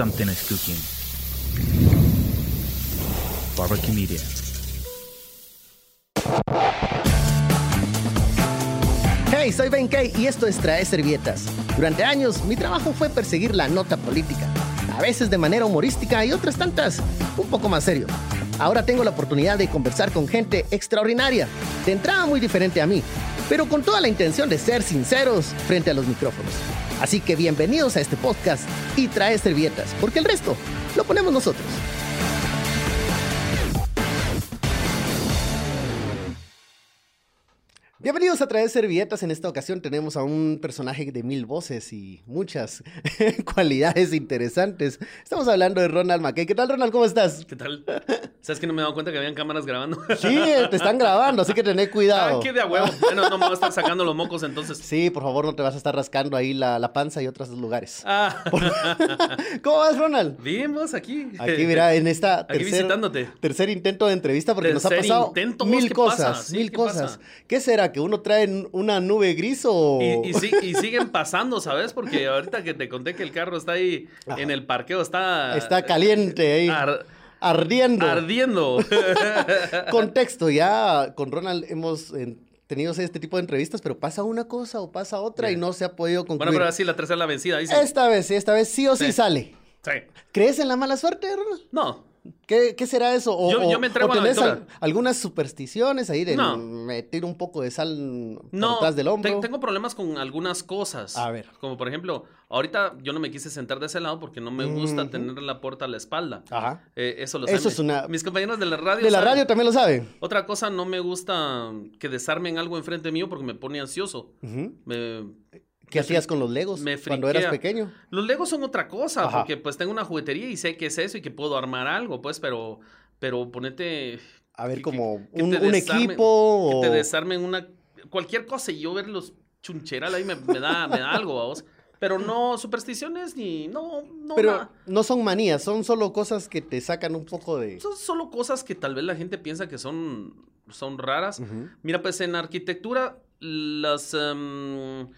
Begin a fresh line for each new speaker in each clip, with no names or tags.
something is cooking. Barbecue Media.
Hey, soy Ben Kay y esto es Trae Servietas. Durante años, mi trabajo fue perseguir la nota política, a veces de manera humorística y otras tantas un poco más serio. Ahora tengo la oportunidad de conversar con gente extraordinaria, de entrada muy diferente a mí, pero con toda la intención de ser sinceros frente a los micrófonos. Así que bienvenidos a este podcast y Trae Servietas, porque el resto lo ponemos nosotros. Bienvenidos a Traer Servilletas. En esta ocasión tenemos a un personaje de mil voces y muchas cualidades interesantes. Estamos hablando de Ronald McKay. ¿Qué tal, Ronald? ¿Cómo estás?
¿Qué tal? ¿Sabes que no me he dado cuenta que habían cámaras grabando?
Sí, te están grabando, así que tened cuidado.
Ah, qué de huevo. Bueno, no me voy a estar sacando los mocos entonces.
Sí, por favor, no te vas a estar rascando ahí la, la panza y otros lugares.
Ah.
¿Cómo vas, Ronald?
Bien, vos aquí.
Aquí, mira, en esta
Aquí
tercer,
visitándote.
tercer intento de entrevista, porque nos ha pasado
intento,
mil
¿qué
cosas,
pasa?
Mil
¿qué
cosas.
pasa?
¿Qué será? ¿Que uno trae en una nube gris o...?
Y, y sí- y siguen pasando, ¿sabes? Porque ahorita que te conté que el carro está ahí
Ajá.
en el parqueo, está...
Está caliente ahí,
ar-
ardiendo.
ardiendo.
Contexto, ya con Ronald hemos eh, tenido este tipo de entrevistas, pero pasa una cosa o pasa otra y no se ha podido concluir.
bueno, pero así la tercera la vencida, dice.
Esta vez, sí, esta vez sí o sí,
Sí.
sale.
Sí.
¿Crees en la mala suerte, Ronald?
No,
¿Qué, qué será eso? O,
Yo- me entrego
o tenés al- algunas supersticiones ahí de
No.
meter un poco de sal
No,
detrás del hombro.
te- tengo problemas con algunas cosas.
A ver.
Como por ejemplo, ahorita yo no me quise sentar de ese lado porque no me gusta tener la puerta a la espalda.
Ajá.
Eh, eso lo
Eso
saben.
es una-
Mis compañeros de la radio.
De la
saben.
radio también lo sabe.
Otra cosa, no me gusta que desarmen algo enfrente mío porque me pone ansioso.
Ujú.
Me-
¿Qué hacías con los legos
me
cuando eras pequeño?
Los legos son otra cosa,
Ajá.
porque pues tengo una juguetería y sé qué es eso y que puedo armar algo, pues, pero, pero ponete...
A ver,
que-
como
que
un,
te
un
desarmen-
equipo
Que
o...
te desarmen una... Cualquier cosa y yo ver los chuncheral ahí me, me da, me da algo, vos. Pero no supersticiones ni... No, no,
Pero
nada.
no son manías, son solo cosas que te sacan un poco de...
Son solo cosas que tal vez la gente piensa que son, son raras. Mira, pues en arquitectura, las... em,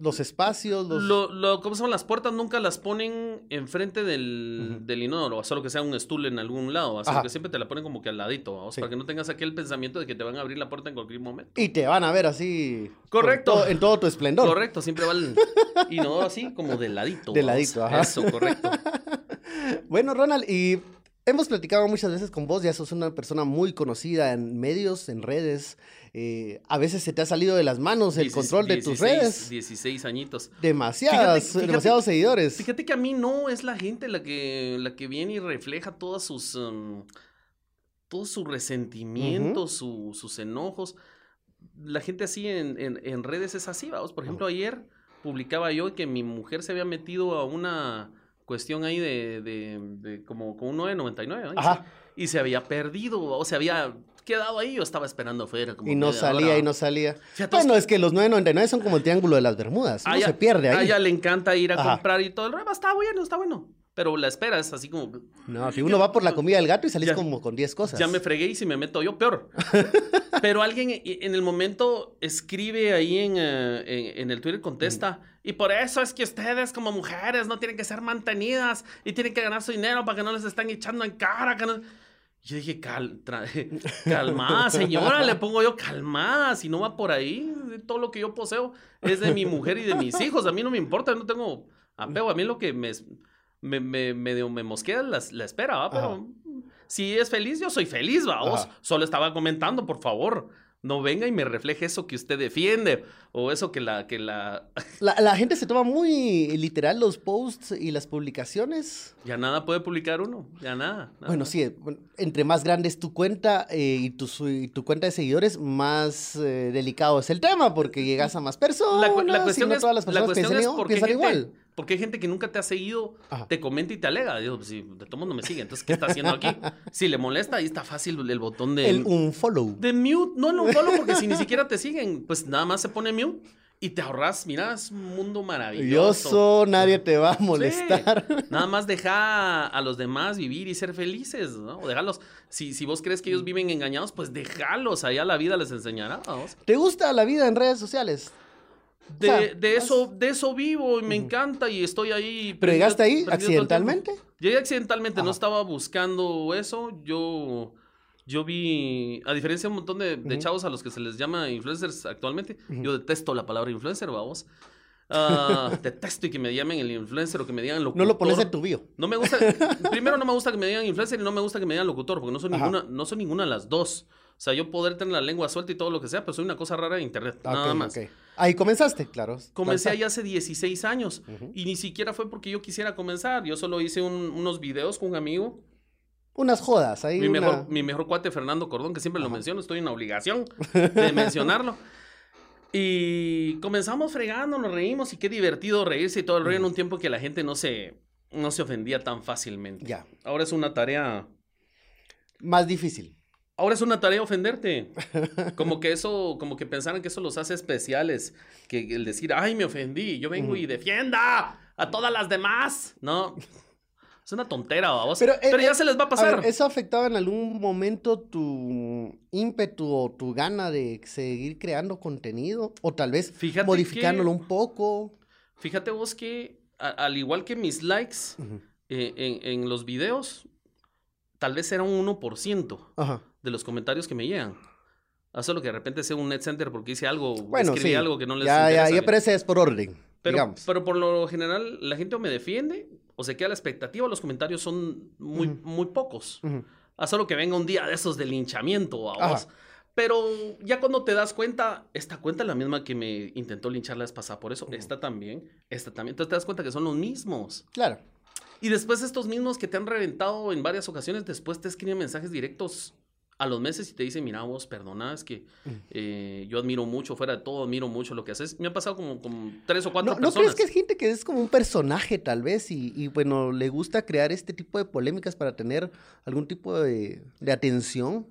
Los espacios, los...
Lo, lo- ¿Cómo se llaman? Las puertas nunca las ponen enfrente del,
Ujú.
del inodoro, solo que sea un stool en algún lado, así que siempre te la ponen como que al ladito, vamos,
Sí.
para que no tengas aquel pensamiento de que te van a abrir la puerta en cualquier momento.
Y te van a ver así...
Correcto.
todo- en todo tu esplendor.
Correcto, siempre va el inodoro así como de ladito.
De ladito, ajá.
Eso, correcto.
Bueno, Ronald, y hemos platicado muchas veces con vos, ya sos una persona muy conocida en medios, en redes. eh, a veces se te ha salido de las manos el control de tus
16
redes.
16 añitos.
Demasiadas,
Fíjate- fíjate-
demasiados seguidores.
Fíjate que a mí no es la gente la que, la que viene y refleja todas sus, um, todos sus resentimientos, su- sus enojos. La gente así en, en- en redes es así, vamos. Por ejemplo, ayer publicaba yo que mi mujer se había metido a una cuestión ahí de, de, de como con un 999, ¿no? Y
Ajá.
se- Y se había perdido, o se había quedado ahí, yo estaba esperando afuera. Como
Y no salía,
hora.
y no salía. Bueno,
es
que los 9.99 son como el triángulo de las Bermudas.
A
No se pierde
A
ahí.
ella le encanta ir a
Ajá.
comprar y todo el rollo. Está bueno, está bueno. Pero la espera es así como.
No, si uno va por la comida del gato y salís
Ya-
como con 10 cosas.
Ya me fregué y si me meto yo, peor. Pero alguien en el momento escribe ahí en, eh, en- en el Twitter, contesta. Y por eso es que ustedes, como mujeres, no tienen que ser mantenidas y tienen que ganar su dinero para que no les estén echando en cara. que no-". Yo dije, Cal calmada, señora, le pongo yo, calmada, si no va por ahí, todo lo que yo poseo es de mi mujer y de mis hijos, a mí no me importa, no tengo apego, a mí lo que me, me, me, medio me mosquea la, la espera, ¿va? Pero
Ajá.
si es feliz, yo soy feliz, vamos. Solo estaba comentando, por favor. No venga y me refleje eso que usted defiende. O eso que la, que la.
La, la gente se toma muy literal los posts y las publicaciones.
Ya nada puede publicar uno. Ya nada. nada.
Bueno, sí, entre más grande es tu cuenta eh, y, tu, y tu cuenta de seguidores, más eh, delicado es el tema, porque llegas a más personas.
La, cu- la cuestión
no
es,
todas las
la
personas
cuestión
piensan,
es
igual-
porque, hay
piensan
gente,
igual.
Porque hay gente que nunca te ha seguido,
Ajá.
te comenta y te alega. Digo, pues, si de todos modos no me sigue, entonces, ¿qué está haciendo aquí? Si le molesta, ahí está fácil el botón de,
El un follow.
de mute. No, no, solo porque si ni siquiera te siguen, pues nada más se pone mute y te ahorras. Mira, es un mundo maravilloso.
Yo nadie te va a
Sí.
molestar.
Nada más deja a los demás vivir y ser felices, ¿no? O dejarlos. Si, si vos crees que ellos viven engañados, pues déjalos. Allá la vida les enseñará.
¿Te gusta la vida en redes sociales?
De,
sea,
de eso, de eso vivo y me encanta y estoy ahí.
¿Pero llegaste ahí accidentalmente?
Llegué accidentalmente, no
Ajá.
estaba buscando eso. Yo, yo vi, a diferencia de un montón de, de chavos a los que se les llama influencers actualmente, yo detesto la palabra influencer, vamos. Ah, detesto y que me llamen el influencer o que me digan locutor.
No lo pones en tu bio.
No me gusta, primero no me gusta que me digan influencer y no me gusta que me digan locutor, porque no soy
Ajá.
ninguna, no soy ninguna de las dos. O sea, yo poder tener la lengua suelta y todo lo que sea, pero soy una cosa rara de internet,
Ah,
nada
ok,
más.
ok. Ahí comenzaste, claro.
Comencé ahí hace 16 años
Ujú.
y ni siquiera fue porque yo quisiera comenzar. Yo solo hice un- unos videos con un amigo,
Unas jodas, ahí
mi
una...
mejor, mi mejor cuate Fernando Cordón, que siempre lo menciono, estoy en la obligación de mencionarlo. Y comenzamos fregando, nos reímos y qué divertido reírse y todo el rollo en un tiempo que la gente no se, no se ofendía tan fácilmente.
Ya,
Ahora es una tarea
más difícil.
Ahora es una tarea ofenderte. Como que eso, como que pensaran que eso los hace especiales. Que el decir, ay, me ofendí, yo vengo y defienda a todas las demás. No. Es una tontera, vamos.
Pero,
Pero,
eh,
ya
eh,
se les va a
A
pasar.
ver, ¿eso afectaba en algún momento tu ímpetu o tu gana de seguir creando contenido? O tal vez
Fíjate
modificándolo
que-
un poco.
Fíjate vos que, a- al igual que mis likes eh, en, en los videos, tal vez era un 1%
Ajá.
de los comentarios que me llegan. Hace lo que de repente sea un net center porque hice algo,
Bueno,
escribí
sí.
algo que no les
ya, ya,
interesa.
ya, pero ese es por orden,
Pero,
digamos.
pero por lo general, la gente o me defiende o se queda a la expectativa. Los comentarios son muy,
Ujú.
muy pocos.
Ujú.
A solo que venga un día de esos de linchamiento a vos. Pero ya cuando te das cuenta, esta cuenta es la misma que me intentó linchar la vez pasada. Por eso, esta también, esta también. Entonces te das cuenta que son los mismos.
Claro.
Y después estos mismos que te han reventado en varias ocasiones, después te escriben mensajes directos a los meses y te dicen, mira vos, perdona, es que eh, yo admiro mucho, fuera de todo, admiro mucho lo que haces. Me ha pasado como, como tres o cuatro
¿No, ¿No
personas.
crees que es gente que es como un personaje tal vez y, y, bueno, le gusta crear este tipo de polémicas para tener algún tipo de, de atención?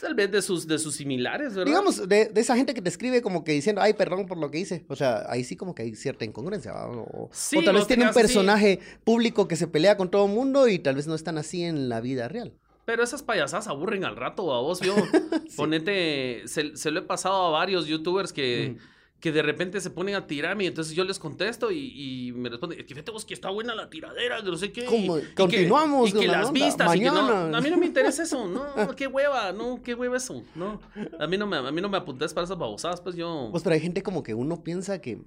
Tal vez de sus, de sus similares, ¿verdad?
Digamos, de, de esa gente que te escribe como que diciendo, ay, perdón por lo que hice. O sea, ahí sí como que hay cierta incongruencia. O,
Sí,
o tal vez tiene un personaje público que se pelea con todo el mundo y tal vez no están así en la vida real.
Pero esas payasadas aburren al rato a vos, yo. Ponete, se, se lo he pasado a varios youtubers que, que de repente se ponen a tirarme y entonces yo les contesto y, y me responden, "Es que fíjate vos que está buena la tiradera, que no sé qué. y- y
Continuamos
Y que,
la
las
onda.
vistas y que no. A mí no me interesa eso, no, qué hueva, no, qué hueva eso, no. A mí no me, a mí no me apuntes para esas babosadas, pues yo...
Pues pero hay gente como que uno piensa que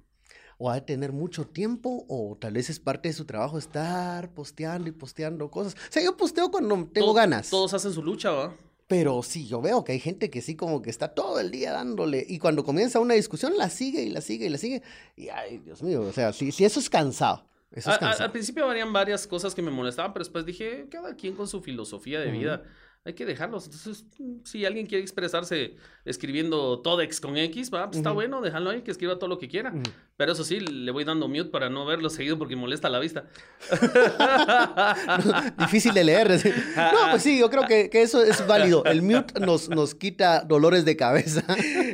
o ha de tener mucho tiempo o tal vez es parte de su trabajo estar posteando y posteando cosas. O sea, yo posteo cuando tengo ganas.
Todos hacen su lucha, ¿va?
Pero sí, yo veo que hay gente que sí como que está todo el día dándole y cuando comienza una discusión la sigue y la sigue y la sigue. Y ay, Dios mío, o sea, sí, sí eso es cansado. Eso
A-
es
a-
cansado.
al principio habrían varias cosas que me molestaban, pero después dije, cada quien con su filosofía de vida. Hay que dejarlos. Entonces, si alguien quiere expresarse escribiendo Todex con X, va, pues está bueno, déjalo ahí, que escriba todo lo que quiera. Pero eso sí, le voy dando mute para no verlo seguido porque molesta la vista.
Difícil de leer. No, pues sí, yo creo que, que eso es válido. El mute nos, nos quita dolores de cabeza.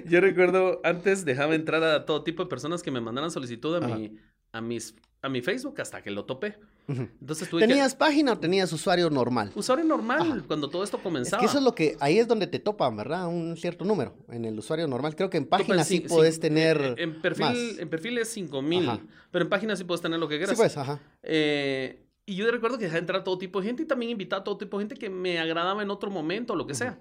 Yo recuerdo, antes dejaba entrar a todo tipo de personas que me mandaran solicitud a,
Ajá.
mi, a, mis, a mi Facebook hasta que lo topé. Entonces tuve
¿Tenías página o tenías usuario normal?
Usuario normal,
Ajá.
cuando todo esto
Es
comenzaba.
que eso es lo que, ahí es donde te topan, ¿verdad? Un cierto número en el usuario normal. Creo que en página sí,
Cin-
puedes
cin-
tener
eh, En perfil,
más.
en perfil es 5000,
Ajá.
pero en página sí puedes tener lo que quieras.
Sí, pues, ajá.
Eh, y yo recuerdo que dejaba entrar a todo tipo de gente y también invitaba a todo tipo de gente que me agradaba en otro momento, lo que sea.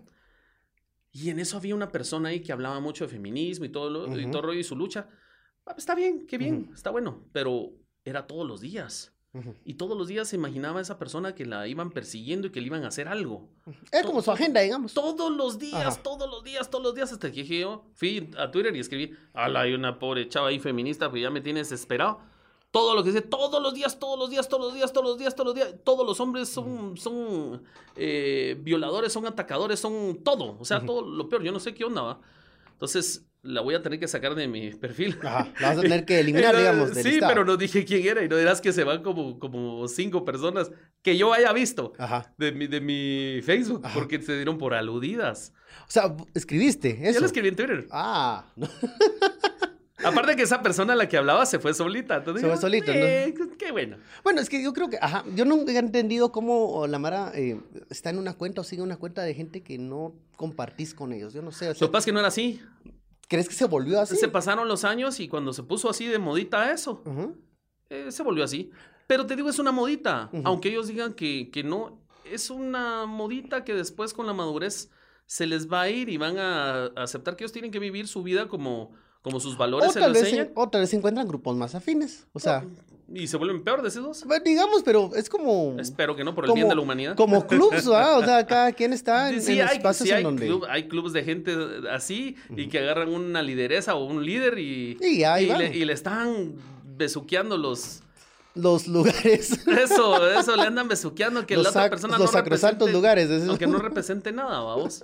Y en eso había una persona ahí que hablaba mucho de feminismo y todo, lo, y todo rollo y su lucha. Ah, pues está bien, qué bien, está bueno, pero era todos los días. Y todos los días se imaginaba a esa persona que la iban persiguiendo y que le iban a hacer algo.
Era como su agenda, digamos.
Todos los días,
Ajá.
todos los días, todos los días, hasta que dije yo, fui a Twitter y escribí, ala, hay una pobre chava ahí feminista que ya me tiene desesperado. Todo lo que dice, todos los días, todos los días, todos los días, todos los días, todos los días, todos los hombres son, son eh, violadores, son atacadores, son todo, o sea, todo lo peor, yo no sé qué onda, va. Entonces, la voy a tener que sacar de mi perfil.
Ajá. La vas a tener que eliminar,
Pero,
digamos, del
Sí,
listado.
pero no dije quién era y no dirás que se van como, como cinco personas que yo haya visto
Ajá.
de mi, de mi Facebook,
Ajá.
porque se dieron por aludidas.
O sea, escribiste eso.
Yo lo escribí en Twitter.
Ah, no.
Aparte que esa persona a la que hablaba se fue solita.
Se fue solita, ¿no?
"Eh, Qué bueno.
Bueno, es que yo creo que, ajá, yo nunca he entendido cómo la Mara eh, está en una cuenta o sigue una cuenta de gente que no compartís con ellos. Yo no sé. o
Lo que pasa es que no era así.
¿Crees que se volvió así?
Se pasaron los años y cuando se puso así de modita eso, eh, se volvió así. Pero te digo, es una modita. Aunque ellos digan que, que no, es una modita que después con la madurez se les va a ir y van a aceptar que ellos tienen que vivir su vida como, como sus valores
O
se
tal,
lo
vez,
enseñan.
en- o tal vez se encuentran grupos más afines. O sea,
Y se vuelven peor, decidos.
bueno, digamos, pero es como.
Espero que no, por el
como-
bien de la humanidad.
Como clubs, ¿verdad? O sea, cada quien está en,
Sí,
en
hay,
espacios
sí
en
hay,
donde.
club- hay clubes de gente así y que agarran una lideresa o un líder y,
Y ahí
y
van.
le, y le están besuqueando los...
Los lugares.
Eso, eso, le andan besuqueando que
los
la otra persona
los
no represente-
lugares. es-
Aunque no represente nada, vamos.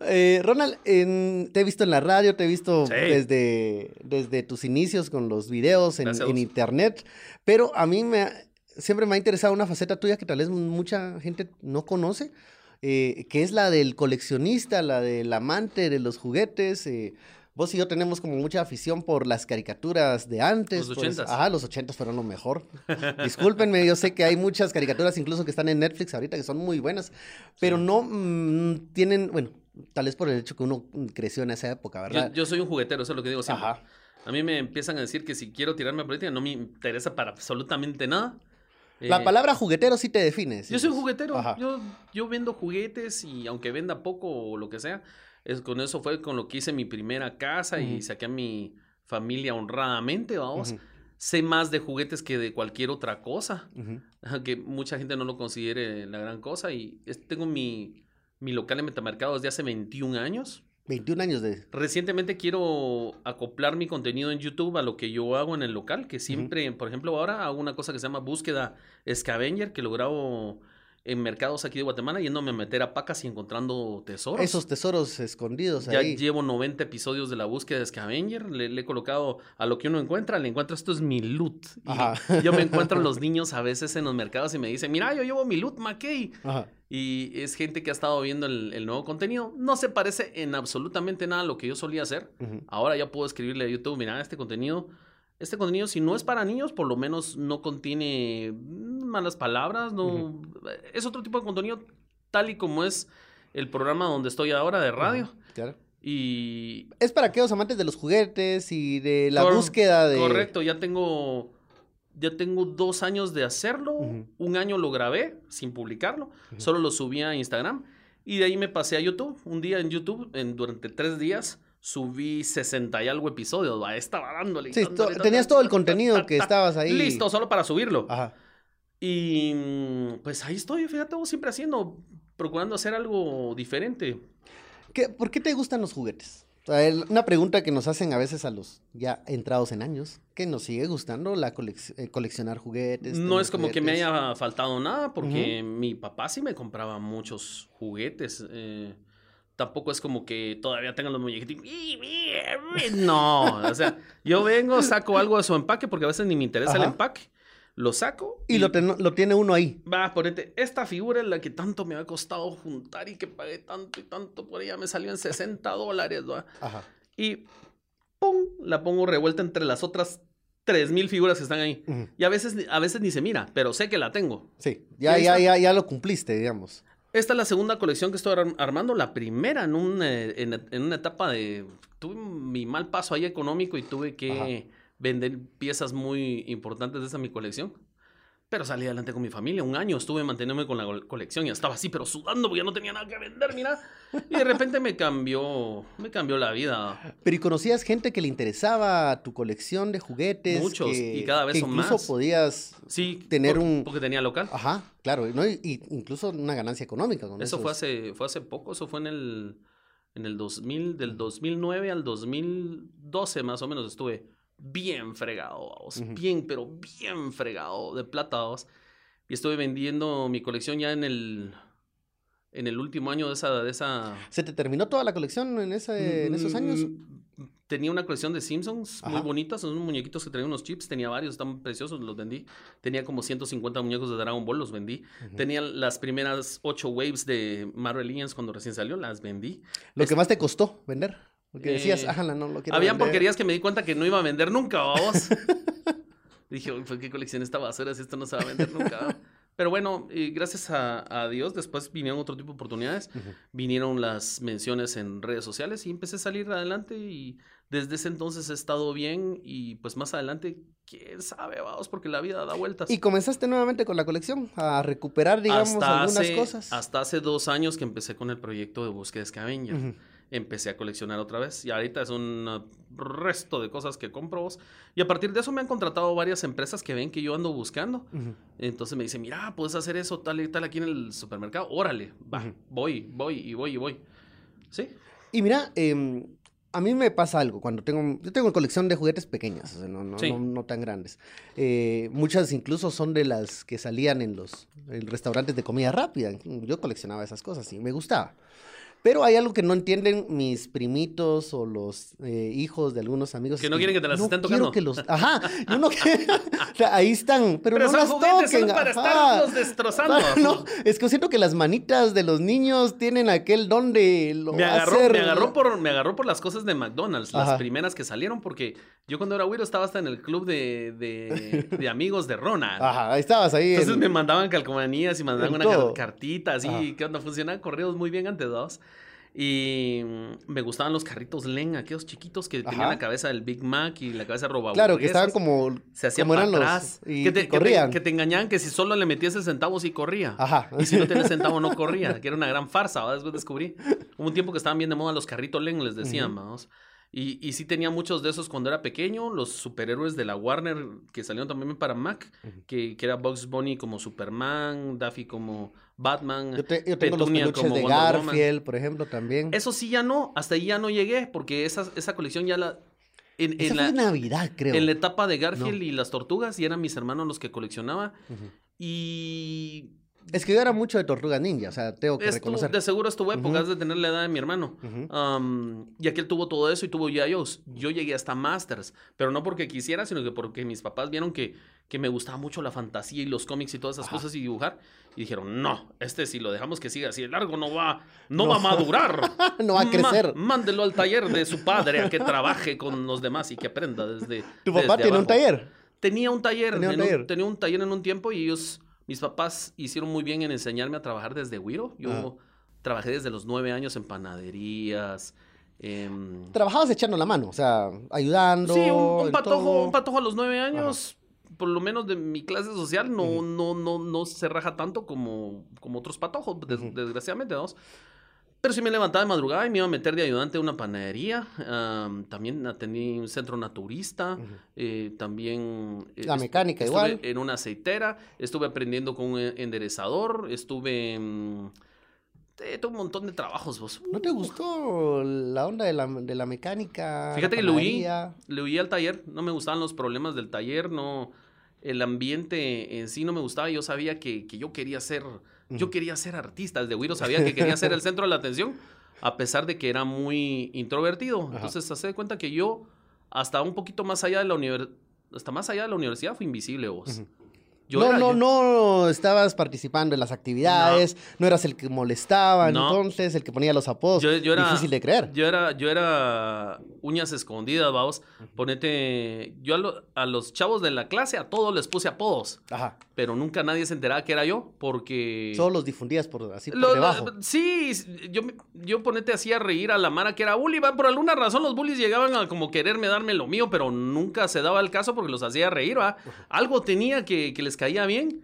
Eh, Ronald, en- te he visto en la radio, te he visto
Sí.
desde, desde tus inicios con los videos en, internet, pero a mí me, ha- siempre me ha interesado una faceta tuya que tal vez mucha gente no conoce, eh, que es la del coleccionista, la del amante de los juguetes. eh, Vos y yo tenemos como mucha afición por las caricaturas de antes.
Los
por eso-
ochentas.
Ajá, los ochentas fueron lo mejor. Discúlpenme, yo sé que hay muchas caricaturas incluso que están en Netflix ahorita que son muy buenas, pero no mm, tienen, bueno, tal vez por el hecho que uno creció en esa época, ¿verdad?
yo soy un juguetero, eso es lo que digo siempre.
Ajá.
A mí me empiezan a decir que si quiero tirarme a política no me interesa para absolutamente nada.
La
Eh,
palabra juguetero sí te define. sí,
Yo soy un
pues.
juguetero. Yo, yo vendo juguetes y aunque venda poco o lo que sea, es, con eso fue con lo que hice mi primera casa y saqué a mi familia honradamente, vamos. Sé más de juguetes que de cualquier otra cosa.
ujú.
Aunque mucha gente no lo considere la gran cosa. Y es- tengo mi, mi local en Metamercado desde hace 21 años.
21 años de...
Recientemente quiero acoplar mi contenido en YouTube a lo que yo hago en el local, que siempre, por ejemplo, ahora hago una cosa que se llama búsqueda scavenger, que lo grabo en mercados aquí de Guatemala, yéndome a meter a pacas y encontrando tesoros.
Esos tesoros escondidos
ya
ahí.
llevo 90 episodios de la búsqueda de scavenger, le, le he colocado a lo que uno encuentra, le encuentro esto es mi loot. Y
Ajá.
yo me encuentro los niños a veces en los mercados y me dicen, mira, yo llevo mi loot, McKay.
Ajá.
Y es gente que ha estado viendo el, el nuevo contenido. No se parece en absolutamente nada a lo que yo solía hacer. Ahora ya puedo escribirle a YouTube, mira, este contenido, este contenido si no es para niños, por lo menos no contiene malas palabras, no es otro tipo de contenido tal y como es el programa donde estoy ahora de radio.
Claro.
Y
Es para aquellos amantes de los juguetes y de la
Cor-
búsqueda de...
correcto, ya tengo ya tengo dos años de hacerlo. Un año lo grabé sin publicarlo, solo lo subí a Instagram y de ahí me pasé a YouTube. Un día en YouTube, en, durante tres días subí 60 y algo episodios. Va, estaba dándole.
Sí,
dándole,
to-
dándole,
tenías todo el
ta, ta,
contenido
ta,
que
ta.
estabas ahí.
Listo, solo para subirlo.
Ajá.
Y pues ahí estoy, fíjate, vos siempre haciendo, procurando hacer algo diferente.
¿Qué- ¿Por qué te gustan los juguetes? O sea, el- una pregunta que nos hacen a veces a los ya entrados en años, que nos sigue gustando la colec- eh, coleccionar juguetes.
No es como que me haya faltado nada, porque mi papá sí me compraba muchos juguetes. eh, tampoco es como que todavía tengan los muñequitos. No, o sea, yo vengo, saco algo de su empaque, porque a veces ni me interesa el empaque. Lo saco
Y lo, ten- lo tiene uno ahí.
Va, ponete, esta figura es la que tanto me ha costado juntar y que pagué tanto y tanto por ella, me salió en 60 dólares, ¿va?
Ajá.
Y ¡pum! La pongo revuelta entre las otras 3000 figuras que están ahí. Y a veces, ni- a veces ni se mira, pero sé que la tengo.
Sí, ya, ya, ya, ya lo cumpliste, digamos.
Esta es la segunda colección que estoy ar- armando. La primera en, un, eh, en, en una etapa de... Tuve mi mal paso ahí económico y tuve que vender piezas muy importantes de esa mi colección. Pero salí adelante con mi familia. Un año estuve manteniéndome con la col- colección y estaba así, pero sudando porque ya no tenía nada que vender, mira. Y de repente me cambió, me cambió la vida.
Pero ¿y conocías gente que le interesaba tu colección de juguetes?
Muchos,
que-
y cada vez
que
son
incluso
más.
podías...
Sí,
Tener
por-
un-
Porque tenía local.
Ajá, claro, ¿no? Y, y incluso una ganancia económica con
Eso
esos-
fue hace, fue hace poco, eso fue en el, en el 2000, del 2009 al 2012 más o menos estuve bien fregado, vamos, bien, pero bien fregado de plata, vamos. Y estuve vendiendo mi colección ya en el, en el último año de esa, de esa...
¿Se te terminó toda la colección en, ese, en esos años?
Mm, Tenía una colección de Simpsons muy
Ajá.
bonitas, son unos muñequitos que traían unos chips, tenía varios, están preciosos, los vendí. Tenía como 150 muñecos de Dragon Ball, los vendí.
Ujú.
Tenía las primeras ocho waves de Marvel Legends cuando recién salió, las vendí.
Lo que más te costó vender. Porque decías,
Eh,
no lo quiero
Habían
vender".
porquerías que me di cuenta que no iba a vender nunca, vamos. Dije, "Uy, pues qué colección esta basura si esto no se va a vender nunca. Pero bueno, gracias a, a Dios, después vinieron otro tipo de oportunidades. Vinieron las menciones en redes sociales y empecé a salir adelante y desde ese entonces he estado bien y pues más adelante, quién sabe, vamos, porque la vida da vueltas.
Y comenzaste nuevamente con la colección, a recuperar, digamos,
hasta
algunas
hace,
cosas.
Hasta hace dos años que empecé con el proyecto de búsqueda Scavenger. Empecé a coleccionar otra vez y ahorita es un uh, resto de cosas que compro. Y a partir de eso me han contratado varias empresas que ven que yo ando buscando.
Ujú.
Entonces me dicen, mira, puedes hacer eso tal y tal aquí en el supermercado. Órale, va,
Ujú.
voy, voy y voy y voy. ¿Sí?
Y mira, em, a mí me pasa algo cuando tengo, yo tengo colección de juguetes pequeñas, o sea, no, no,
Sí.
no, no tan grandes. Eh, muchas incluso son de las que salían en los en restaurantes de comida rápida. Yo coleccionaba esas cosas y me gustaba. Pero hay algo que no entienden mis primitos o los eh, hijos de algunos amigos.
Que no quieren que te las
no
estén
quiero
tocando.
que los, ajá, yo no quiero- o sea, ahí están, pero,
Pero
no las toquen.
para estarlos destrozando.
No, es que siento que las manitas de los niños tienen aquel don de lo
Me agarró,
hacer.
me, agarró por, me agarró por las cosas de McDonald's, las primeras que salieron, porque yo cuando era güiro estaba hasta en el club de, de, de amigos de Ronald.
Ajá, ahí estabas ahí.
Entonces
en-
me mandaban calcomanías y mandaban una
todo.
cartita así, que onda, funcionaban correos muy bien antes dos. Y mm, me gustaban los carritos Len, aquellos chiquitos que tenían la cabeza del Big Mac y la cabeza roba
Claro, que estaban como.
se hacían
como
para
eran los-
atrás.
y
que, te,
que
te-
corrían.
que te engañaban que si solo le metías el centavo sí corría.
Ajá.
Y si no tenías centavo no corría, que era una gran farsa. ¿va? Después descubrí. Hubo un tiempo que estaban bien de moda los carritos Len, les decían, vamos. Y, y sí tenía muchos de esos cuando era pequeño, los superhéroes de la Warner que salieron también para Mac, que, que era Bugs Bunny como Superman, Daffy como Batman,
Yo, te- yo tengo los
Petunia
peluches
como
de
Wonder Woman.
Garfield, por ejemplo, también.
Eso sí ya no, hasta ahí ya no llegué, porque esa, esa colección ya la... En,
Esa
en
fue
la,
Navidad, creo.
en la etapa de Garfield
No.
y las tortugas, y eran mis hermanos los que coleccionaba.
Ujú.
Y
Es que yo era mucho de Tortuga Ninja, o sea, tengo que reconocer.
de seguro estuvo épocas
Ujú.
de tener la edad de mi hermano.
Ujú.
Um, y aquel tuvo todo eso y tuvo Yayos. Yo llegué hasta Masters, pero no porque quisiera, sino que porque mis papás vieron que, que me gustaba mucho la fantasía y los cómics y todas esas
Ajá.
cosas y dibujar. Y dijeron, no, este si lo dejamos que siga así de largo no va, no,
No.
va a madurar.
No va a
Ma-
crecer.
mándelo al taller de su padre a que trabaje con los demás y que aprenda desde
¿Tu papá
desde
tiene un
abajo".
taller?
Tenía un taller.
Tenía un
en un-
taller.
tenía un taller en un tiempo y ellos, mis papás, hicieron muy bien en enseñarme a trabajar desde Wiro. Yo trabajé desde los nueve años en panaderías. em,
Trabajabas echando la mano, o sea, ayudando.
sí, un, patojo,
todo.
un patojo a los nueve años. Por lo menos de mi clase social no, no, no, no se raja tanto como, como otros patojos, des- desgraciadamente, ¿no? Pero sí me levantaba de madrugada y me iba a meter de ayudante en una panadería. am, también atendí un centro naturista. Eh, también... eh,
La mecánica
estuve
igual.
en una aceitera. Estuve aprendiendo con un e- enderezador. Estuve... tuve un montón de trabajos, vos.
¿No te
Uh,
gustó la onda de la, de la mecánica?
Fíjate
la
que lo huí. Le huí al taller. No me gustaban los problemas del taller. No... El ambiente en sí no me gustaba. Yo sabía que, que yo quería ser... Yo quería ser artista. Desde Wiro sabía que quería ser el centro de la atención. A pesar de que era muy introvertido.
Ajá.
Entonces, hace de cuenta que yo... Hasta un poquito más allá de la universidad... Hasta más allá de la universidad fue invisible vos. Yo
no,
era-
no,
yo-
no estabas participando en las actividades, no, eras el que molestaba,
No.
entonces, el que ponía los apodos.
Yo, yo era,
Difícil de creer.
Yo era, yo era uñas escondidas, vamos. Ponete. Yo a, lo- a los chavos de la clase, a todos les puse apodos.
Ajá.
Pero nunca nadie se enteraba que era yo, porque.
Solo los difundías por así por debajo.
sí, yo, yo ponete hacía reír a la Mara que era bully. Por alguna razón los bullies llegaban a como quererme darme lo mío, pero nunca se daba el caso porque los hacía reír, ¿va? Algo tenía que, que les caía bien.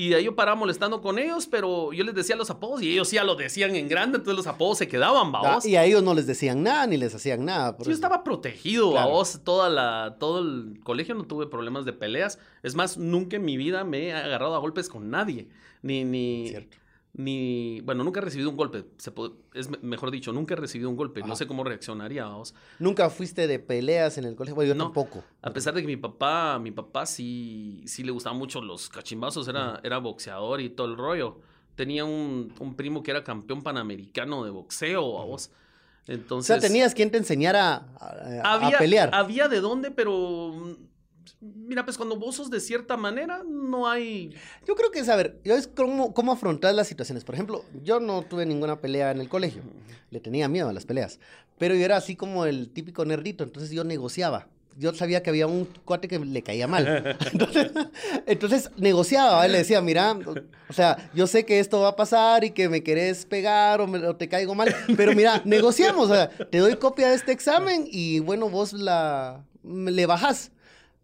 Y de ahí yo paraba molestando con ellos, pero yo les decía los apodos y ellos ya lo decían en grande, entonces los apodos se quedaban,
Ah,
vamos.
y a ellos no les decían nada, ni les hacían nada. por
yo
eso.
estaba protegido,
Claro.
a vos, toda la, todo el colegio no tuve problemas de peleas. Es más, nunca en mi vida me he agarrado a golpes con nadie. Ni, ni,
Cierto.
Ni, bueno, nunca he recibido un golpe. Se puede- es me- mejor dicho, nunca he recibido un golpe.
Ajá.
No sé cómo reaccionaría, vos.
Nunca fuiste de peleas en el colegio. Bueno, yo
No.
tampoco.
A pesar de que mi papá, mi papá sí, sí le gustaban mucho los cachimbazos, era, era boxeador y todo el rollo. Tenía un, un primo que era campeón panamericano de boxeo, a vos.
O
Entonces,
sea, tenías quien te enseñara a, a- a
había,
pelear.
Había de dónde, pero mira, pues cuando vos sos de cierta manera, no hay...
Yo creo que es, a ver, yo es cómo, cómo afrontar las situaciones. Por ejemplo, yo no tuve ninguna pelea en el colegio. Le tenía miedo a las peleas. Pero yo era así como el típico nerdito, entonces yo negociaba. yo sabía que había un cuate que le caía mal. Entonces, entonces negociaba, ¿vale? le decía, mira, o sea, yo sé que esto va a pasar y que me querés pegar o, me- o te caigo mal, pero mira, negociamos, o sea, te doy copia de este examen y bueno, vos la, le bajás.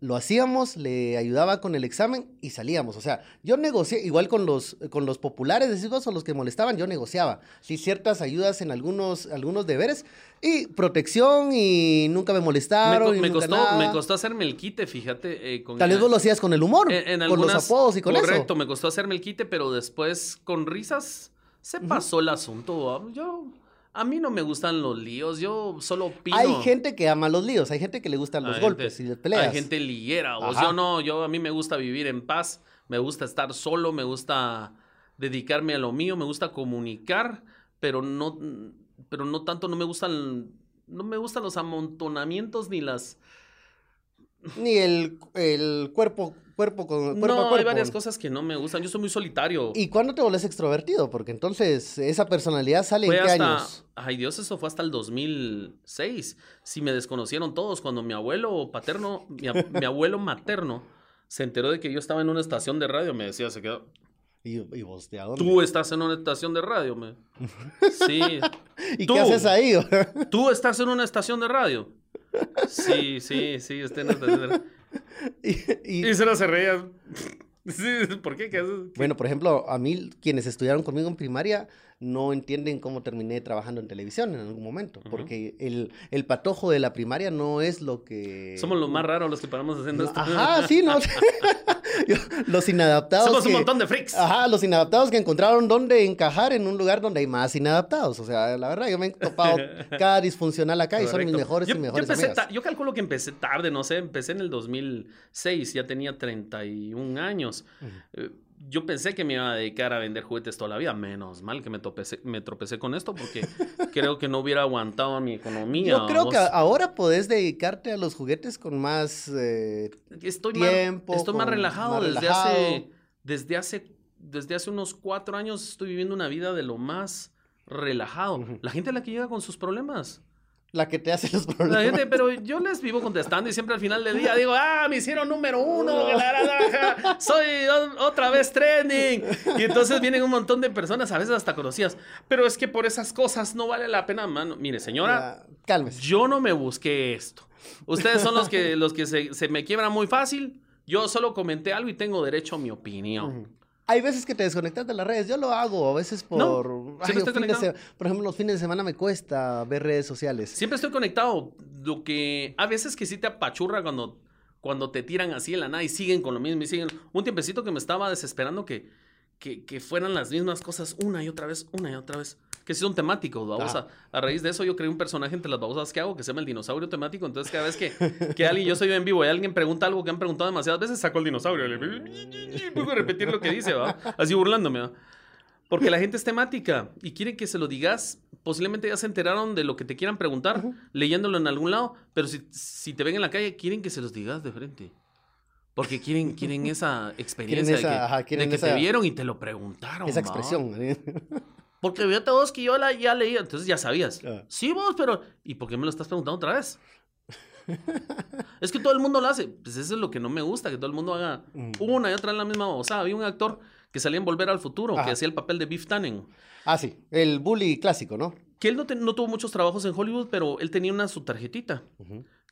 Lo hacíamos, le ayudaba con el examen y salíamos. O sea, yo negocié, igual con los, con los populares, decís vos, o los que molestaban, yo negociaba. Sí, ciertas ayudas en algunos, algunos deberes y protección y nunca me
Me,
molestaron.
co- me
nunca
costó,
nada.
me costó hacerme el quite, fíjate. eh, con,
Tal vez vos lo hacías con el humor,
en, en
con los apodos y con
Correcto,
eso.
me costó hacerme el quite, pero después con risas se pasó el asunto. ¿va? Yo, a mí no me gustan los líos, yo solo opino.
Hay gente que ama los líos, hay gente que le gustan los
Hay
golpes
gente-
y las peleas.
Hay gente liguera. O yo no, yo a mí me gusta vivir en paz, me gusta estar solo, me gusta dedicarme a lo mío, me gusta comunicar, pero no, pero no tanto, no me gustan, no me gustan los amontonamientos ni las.
Ni el, el cuerpo, cuerpo con cuerpo a
no, hay
cuerpo.
varias cosas que no me gustan. Yo soy muy solitario.
¿Y cuándo te volvés extrovertido? Porque entonces esa personalidad sale
Fue
en qué
hasta,
años.
ay Dios, eso fue hasta el 2006. Si me desconocieron todos, cuando mi abuelo paterno, mi, ab- mi abuelo materno se enteró de que yo estaba en una estación de radio, me decía, se quedó,
¿Y, y vos?
Tú estás en una estación de radio, me. Sí.
¿Y
tú.
qué haces ahí?
Tú estás en una estación de radio. Sí, sí, sí, usted de radio.
y, y-
Y se lo se reía. ¿Por qué? ¿Qué haces?
bueno, por ejemplo, a mí quienes estudiaron conmigo en primaria no entienden cómo terminé trabajando en televisión en algún momento, porque el, el patojo de la primaria no es lo que...
Somos los más raros los que paramos haciendo esto.
Ajá, sí, ¿no? Yo- los inadaptados.
Somos un
que-
montón de freaks.
Ajá, los inadaptados que encontraron dónde encajar en un lugar donde hay más inadaptados. O sea, la verdad, yo me he topado cada disfuncional acá y son mis mejores
yo,
y
yo
mejores
empecé
amigas.
ta- yo calculo que empecé tarde, no sé, empecé en el 2006, ya tenía 31 años. Eh, Yo pensé que me iba a dedicar a vender juguetes toda la vida, menos mal que me tropecé, me tropecé con esto porque creo que no hubiera aguantado mi economía.
Yo creo que ahora podés dedicarte a los juguetes con más... eh,
estoy
tiempo,
más, estoy más relajado,
más
desde
relajado.
hace desde hace desde hace unos cuatro años estoy viviendo una vida de lo más relajado. La gente es la que llega con sus problemas.
La que te hace los
La
problemas.
gente, pero yo les vivo contestando y siempre al final del día digo, ah, me hicieron número uno, soy otra vez trending. Y entonces vienen un montón de personas, a veces hasta conocidas. Pero es que por esas cosas no vale la pena, mano. Mire, señora,
Ya, Cálmese.
yo no me busqué esto. Ustedes son los que, los que se, se me quiebran muy fácil. Yo solo comenté algo y tengo derecho a mi opinión.
Hay veces que te desconectas de las redes. Yo lo hago, a veces por...
No,
Ay,
estoy conectado.
Por ejemplo, los fines de semana me cuesta ver redes sociales.
Siempre estoy conectado. Lo que a veces que sí te apachurra cuando, cuando te tiran así en la nada y siguen con lo mismo y siguen. Un tiempecito que me estaba desesperando que, que, que fueran las mismas cosas una y otra vez, una y otra vez. Que sí son temáticos, babosa.
Ajá.
A raíz de eso yo creé un personaje entre las babosas que hago que se llama el dinosaurio temático. Entonces cada vez que, que alguien, yo soy en vivo y alguien pregunta algo que han preguntado demasiadas veces, saco el dinosaurio. Le a repetir lo que dice, ¿va? Así burlándome, ¿va? Porque la gente es temática y quiere que se lo digas. Posiblemente ya se enteraron de lo que te quieran preguntar leyéndolo en algún lado, pero si, si te ven en la calle, quieren que se los digas de frente. Porque quieren, quieren esa experiencia
esa-
de que,
ajá, quieren
de que te vieron y te lo preguntaron.
Esa expresión.
Porque fíjate vos que yo la, ya leí, entonces ya sabías.
Ah.
Sí, vos, pero ¿y por qué me lo estás preguntando otra vez? es que todo el mundo lo hace. Pues eso es lo que no me gusta, que todo el mundo haga
Mm.
una y otra en la misma. O sea, había un actor que salía en Volver al Futuro,
Ajá.
que hacía el papel de Beef Tannen.
Ah, sí. El bully clásico, ¿no?
Que él no, te- no tuvo muchos trabajos en Hollywood, pero él tenía una su tarjetita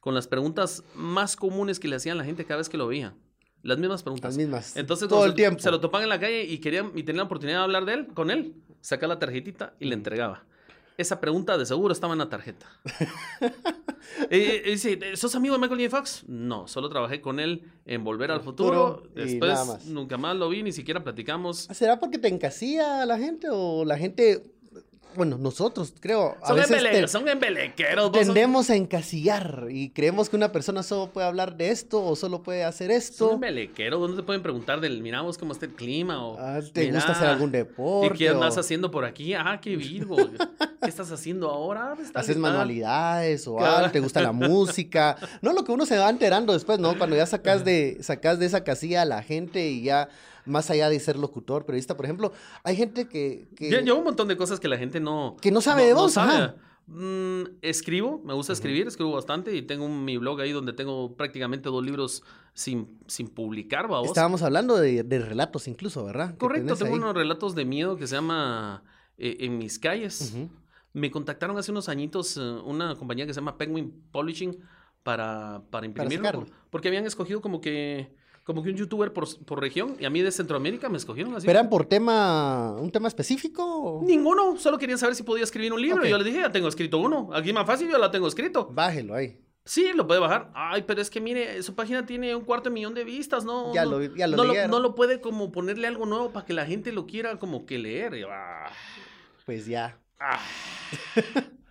con las preguntas más comunes que le hacían la gente cada vez que lo veía. Las mismas preguntas.
Las mismas.
Entonces,
todo el
se-
tiempo.
Se lo topan en la calle y querían y tenían la oportunidad de hablar de él, con él, saca la tarjetita y le entregaba. Esa pregunta de seguro estaba en la tarjeta. Eh, eh, dice, ¿sos amigo de Michael J. Fox? No, solo trabajé con él en Volver al Futuro.
futuro
Después
más.
nunca más lo vi, ni siquiera platicamos.
¿Será porque te encasilla la gente o la gente... Bueno, nosotros, creo, a
Son,
veces
embele-
te-
son embelequeros. son-
tendemos a encasillar y creemos que una persona solo puede hablar de esto o solo puede hacer
Son
esto.
embelequeros. ¿Dónde te pueden preguntar del, miramos cómo está el clima? O,
Ah, ¿Te
"Mira,
gusta hacer algún
¿Y
deporte?
qué andas
o
haciendo por aquí? Ah, qué virgo. ¿Qué estás haciendo ahora? Ah,
¿Haces manualidades o algo? ¿Te gusta la música? No, lo que uno se va enterando después, ¿no? Cuando ya sacas de, sacas de esa casilla a la gente y ya, más allá de ser locutor, periodista, por ejemplo, hay gente que... que
Yo, yo un montón de cosas que la gente no...
Que no sabe de vos,
sabe.
ajá.
Mm, escribo, me gusta escribir, escribo bastante y tengo un- mi blog ahí donde tengo prácticamente dos libros sin, sin publicar, vamos.
Estábamos hablando de, de relatos incluso, ¿verdad?
Correcto, tengo
ahí.
unos relatos de miedo que se llama eh, En mis calles. Me contactaron hace unos añitos eh, una compañía que se llama Penguin Publishing para, para imprimirlo. porque habían escogido como que, como que un youtuber por, por región y a mí de Centroamérica me escogieron así.
¿Pero eran por tema, un tema específico? o?
Ninguno, solo querían saber si podía escribir un libro. Y yo les dije, ya tengo escrito uno. Aquí más fácil, yo la tengo escrito.
Bájelo ahí.
Sí, lo puede bajar. Ay, pero es que mire, su página tiene un cuarto de millón de vistas, ¿no?
Ya
no,
lo- ya lo
no, lo puede como ponerle algo nuevo para que la gente lo quiera como que leer. Ah,
Pues ya.
ah.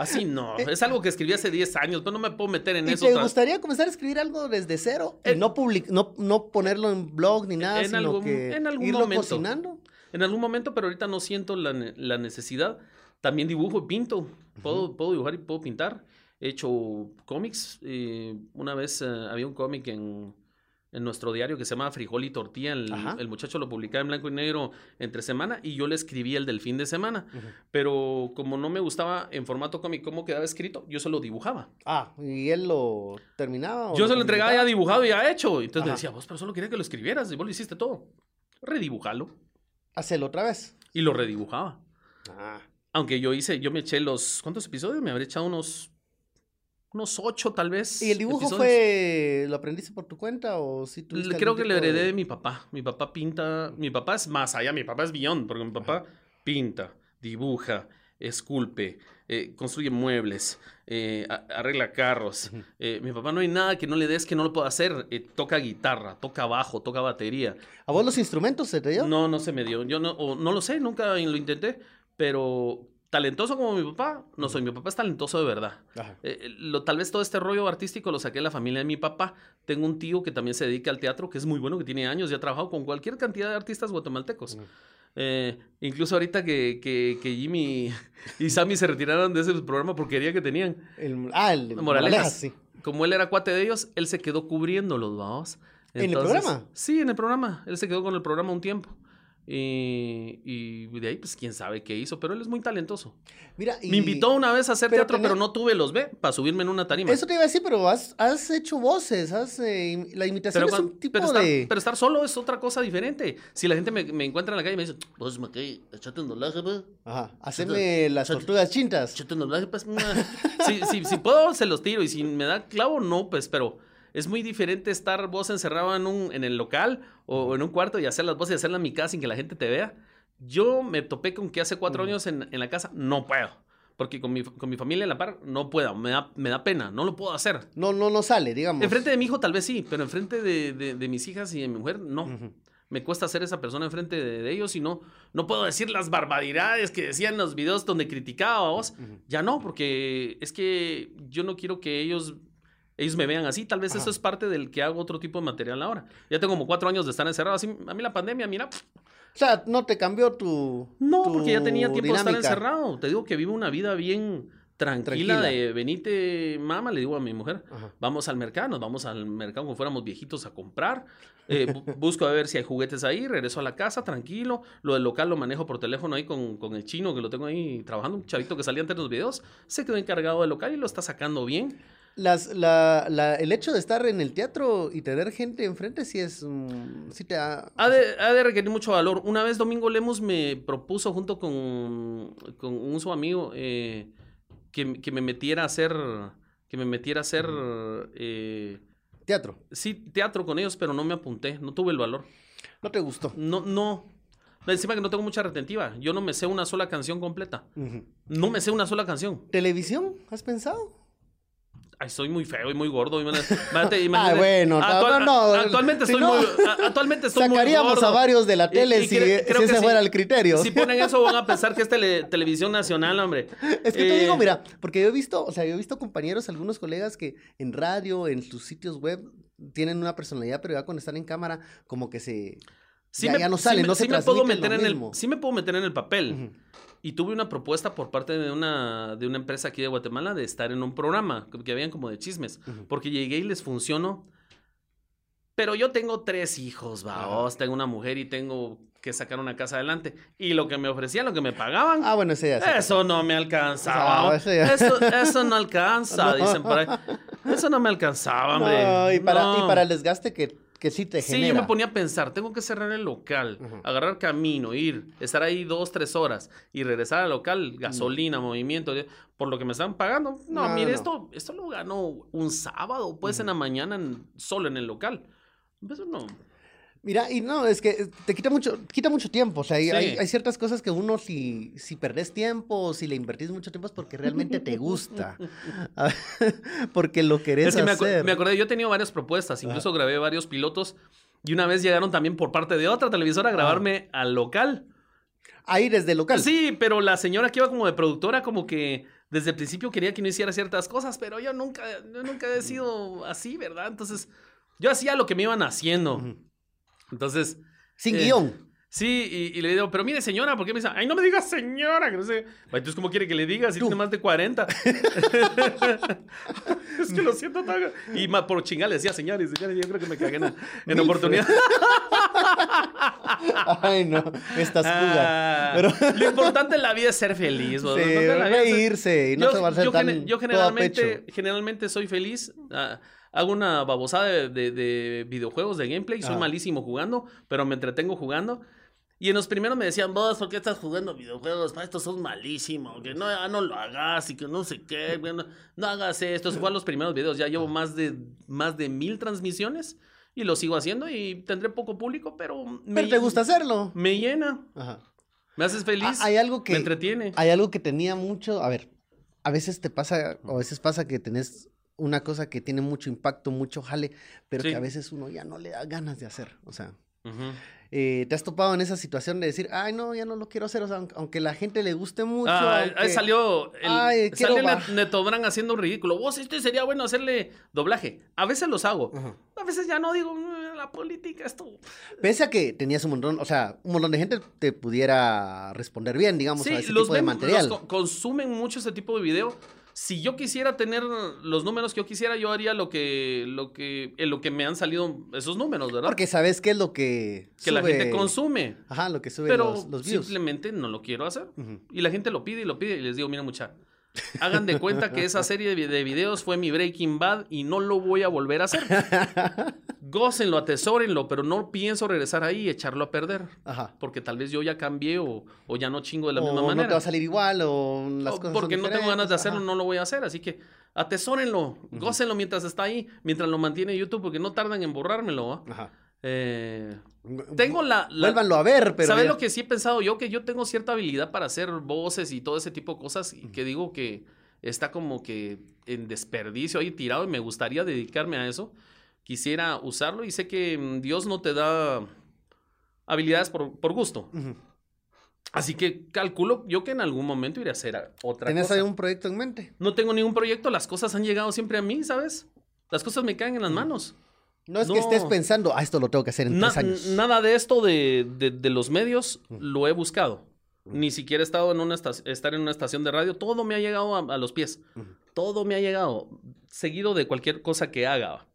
Así no, es algo que escribí hace 10 años, pero no me puedo meter en
¿Y
eso.
te gustaría comenzar a escribir algo desde cero?
Eh,
y no, public no, no ponerlo en blog ni nada,
en
sino
algún-
que
en algún
irlo
momento.
cocinando.
En algún momento, pero ahorita no siento la, la necesidad. También dibujo y pinto. Puedo, puedo dibujar y puedo pintar. He hecho cómics. eh, una vez eh, había un cómic en, en nuestro diario que se llama Frijol y Tortilla. El, el muchacho lo publicaba en blanco y negro entre semana y yo le escribía el del fin de semana. Pero como no me gustaba en formato cómic cómo quedaba escrito, yo solo dibujaba.
Ah, ¿y él lo terminaba? o
Yo se lo entregaba ya dibujado y ya hecho. Entonces me decía, vos, pero solo quería que lo escribieras y vos lo hiciste todo. Redibujalo.
Hacelo otra vez.
Y lo redibujaba.
Ah.
Aunque yo hice, yo me eché los. ¿Cuántos episodios? Me habré echado unos. Unos ocho, tal vez.
¿Y el dibujo
episodios.
fue. ¿Lo aprendiste por tu cuenta o si tuviste
Creo que le heredé
de-
de mi papá. Mi papá pinta. Mi papá es más allá, mi papá es billón, porque mi papá pinta, dibuja, esculpe, eh, construye muebles, eh, arregla carros. Eh, mi papá no hay nada que no le des que no lo pueda hacer. Toca guitarra, toca bajo, toca batería.
¿A vos los instrumentos se te dio?
No, no se me dio. Yo no, o no lo sé, nunca lo intenté, pero talentoso como mi papá, no soy. Mi papá es talentoso de verdad.
Ajá.
Eh, lo, tal vez todo este rollo artístico lo saqué de la familia de mi papá. Tengo un tío que también se dedica al teatro, que es muy bueno, que tiene años y ha trabajado con cualquier cantidad de artistas guatemaltecos. Eh, incluso ahorita que, que, que Jimmy y Sammy se retiraron de ese programa porquería que tenían,
El- ah, el, el
Moralejas.
Moralejas, sí.
como él era cuate de ellos, él se quedó cubriéndolos, vamos.
¿En el programa?
Sí, en el programa. Él se quedó con el programa un tiempo. Y, y de ahí, pues quién sabe qué hizo, pero él es muy talentoso.
Mira, y-
Me invitó una vez a hacer
pero
teatro,
tenés-
pero no tuve los B para subirme en una tarima.
Eso te iba a decir, pero has, has hecho voces, has, eh, la imitación
pero,
es un tipo
pero estar,
de...
pero estar solo es otra cosa diferente. Si la gente me, me encuentra en la calle y me dice, vos, Mackay, échate un doblaje, pues.
Ajá, hacerme las tortugas chintas.
Échate un doblaje, pues. mua". si, si, si puedo, se los tiro. Y si me da clavo, no, pues, pero es muy diferente estar vos encerrado en, un, en el local o en un cuarto y hacer las voces y hacerlas en mi casa sin que la gente te vea. Yo me topé con que hace cuatro años en, en la casa no puedo. Porque con mi, con mi familia en la par no puedo. Me da, me da pena. No lo puedo hacer.
No, no, no sale, digamos.
Enfrente de mi hijo tal vez sí, pero enfrente de, de, de mis hijas y de mi mujer no. Me cuesta ser esa persona enfrente de, de ellos y no, no puedo decir las barbaridades que decían en los videos donde criticábamos.
Ujú.
Ya no, porque es que yo no quiero que ellos, ellos me vean así. Tal vez
Ajá.
eso es parte del que hago otro tipo de material ahora. Ya tengo como cuatro años de estar encerrado. Así, a mí la pandemia, mira,
O sea, no te cambió tu
no,
tu
porque ya tenía tiempo de estar encerrado. Te digo que vivo una vida bien tranquila,
Tranquila.
de venite, mamá, le digo a mi mujer.
Ajá.
Vamos al mercado, nos vamos al mercado como fuéramos viejitos a comprar. Eh, bu- busco a ver si hay juguetes ahí, regreso a la casa tranquilo. Lo del local lo manejo por teléfono ahí con, con el chino que lo tengo ahí trabajando, un chavito que salía antes de los videos. Se quedó encargado del local y lo está sacando bien.
Las, la, la- el hecho de estar en el teatro y tener gente enfrente sí es... mm, sí te ha...
Ha de, ha de requerir mucho valor. Una vez Domingo Lemos me propuso junto con, con un su amigo eh, que, que me metiera a hacer, que me metiera a hacer, eh,
Teatro.
sí, teatro con ellos, pero no me apunté, no tuve el valor.
No te gustó.
No, no. Encima que no tengo mucha retentiva. Yo no me sé una sola canción completa. No me sé una sola canción.
¿Televisión? ¿Has pensado?
Ay, soy muy feo y muy gordo. Imagínate, imagínate.
bueno,
Actual-
no, no,
actualmente
si
estoy
no,
muy, actualmente estoy muy
Sacaríamos
gordo.
a varios de la tele
y
si,
cre-
si ese fuera el criterio.
Si ponen eso van a pensar que es tele- televisión nacional, hombre.
Es que te
Eh,
digo, mira, porque yo he visto, o sea, yo he visto compañeros, algunos colegas que en radio, en sus sitios web, tienen una personalidad, pero ya cuando están en cámara, como que se...
Sí
ya,
me,
ya no
sí
sale,
me-
no se
sí me puedo meter en el, sí me puedo meter en el papel.
Ujú.
Y tuve una propuesta por parte de una, de una empresa aquí de Guatemala de estar en un programa que, habían como de chismes. Porque llegué y les funcionó. Pero yo tengo tres hijos, vaos. Tengo una mujer y tengo que sacar una casa adelante. Y lo que me ofrecían, lo que me pagaban,
Ah, bueno, ese ya sí.
eso no me alcanzaba.
Ah,
¿no?
eso ya.
Eso, eso no alcanza, dicen por ahí. Eso no me alcanzaba, hombre.
No, y para, y para el desgaste que, que sí te
Sí, yo me ponía a pensar, tengo que cerrar el local, agarrar camino, ir, estar ahí dos, tres horas y regresar al local, gasolina, movimiento, por lo que me están pagando. No,
No,
mire,
no.
Esto, esto lo ganó un sábado, pues en la mañana, en- solo en el local. Eso no.
Mira, y no, es que te quita mucho, quita mucho tiempo. O sea, hay,
Sí.
hay- hay ciertas cosas que uno, si, si perdés tiempo o si le invertís mucho tiempo, es porque realmente te gusta. Ah, porque lo querés
Es que me, acu-
hacer.
me acordé, yo he tenido varias propuestas, incluso grabé varios pilotos y una vez llegaron también por parte de otra televisora a grabarme al local.
Ahí desde el local.
Sí, pero la señora que iba como de productora, como que desde el principio quería que no hiciera ciertas cosas, pero yo nunca, yo nunca he sido así, ¿verdad? Entonces, yo hacía lo que me iban haciendo. Entonces,
Sin
Eh,
guion.
sí, y, y le digo, pero mire, señora, ¿por qué me dice? Ay, no me digas señora, que no sé. Ay, Entonces, ¿cómo quiere que le diga si tiene más de 40? es que lo siento tan... Y ma- por chingar le decía señores, señores, yo creo que me cagué en, oportunidad.
Ay, no. Fugas.
Ah,
Pero-
Lo importante en la vida es ser feliz. ¿no?
Sí, reírse y no
yo,
se va a hacer
yo
tan
yo generalmente, generalmente soy feliz. ah, hago una babosada de, de- de videojuegos, de gameplay. Soy
Ajá.
malísimo jugando, pero me entretengo jugando. Y en los primeros me decían, vos, ¿por qué estás jugando videojuegos? Pa, estos son malísimos, que no, ah, no lo hagas y que no sé qué, no, no hagas esto. Esos fueron los primeros videos. Ya llevo más de, más de mil transmisiones y lo sigo haciendo y tendré poco público, pero me,
Pero te gusta hacerlo.
me llena.
Ajá.
Me haces feliz.
Ah, hay algo que
me entretiene.
hay algo que tenía mucho, a ver, a veces te pasa o a veces pasa que tenés una cosa que tiene mucho impacto, mucho jale, pero
Sí.
que a veces uno ya no le da ganas de hacer, o sea, eh, te has topado en esa situación de decir, ay, no, ya no lo quiero hacer, o sea, aunque, aunque la gente le guste mucho.
Ah, ahí salió el,
Ay,
Neto Brand haciendo un ridículo. Vos, este sería bueno hacerle doblaje. A veces los hago. A veces ya no digo, "Mm, la política, esto.
Pese a que tenías un montón, o sea, un montón de gente te pudiera responder bien, digamos, a ese
los
tipo de material.
los co- consumen mucho ese tipo de video. Si yo quisiera tener los números que yo quisiera, yo haría lo que, lo que, en lo que me han salido esos números, ¿verdad?
Porque sabes qué es lo que
que la gente consume.
Ajá, lo que sube
Pero
los, los views.
simplemente no lo quiero hacer. Y la gente lo pide y lo pide y les digo, mira mucha, hagan de cuenta que esa serie de vi- de videos fue mi Breaking Bad y no lo voy a volver a hacer. Gócenlo, atesórenlo, pero no pienso regresar ahí y echarlo a perder.
Ajá.
Porque tal vez yo ya cambié o, o ya no chingo de la
o
misma
no
manera.
te va a salir igual, o las
O
cosas son
porque no tengo ganas de hacerlo,
ajá.
no lo voy a hacer. Así que atesórenlo, gócenlo mientras está ahí, mientras lo mantiene YouTube, porque no tardan en borrármelo.
Ajá.
Eh, tengo la... la-
Vuélvanlo a ver, pero.
¿Sabes
ya-
lo que sí he pensado yo? Que yo tengo cierta habilidad para hacer voces y todo ese tipo de cosas y que digo que está como que en desperdicio ahí tirado y me gustaría dedicarme a eso. Quisiera usarlo y sé que mm, Dios no te da habilidades por, por gusto. Así que calculo yo que en algún momento iré a hacer otra
¿Tienes
cosa.
ahí un proyecto en mente?
No tengo ningún proyecto, las cosas han llegado siempre a mí, ¿sabes? Las cosas me caen en las manos.
No es
No.
que estés pensando, ah, esto lo tengo que hacer en
Na-
tres años.
Nada de esto de, de- de los medios lo he buscado. Ni siquiera he estado en una esta- estar en una estación de radio. Todo me ha llegado a, a los pies.
Ujú.
Todo me ha llegado. Seguido de cualquier cosa que haga.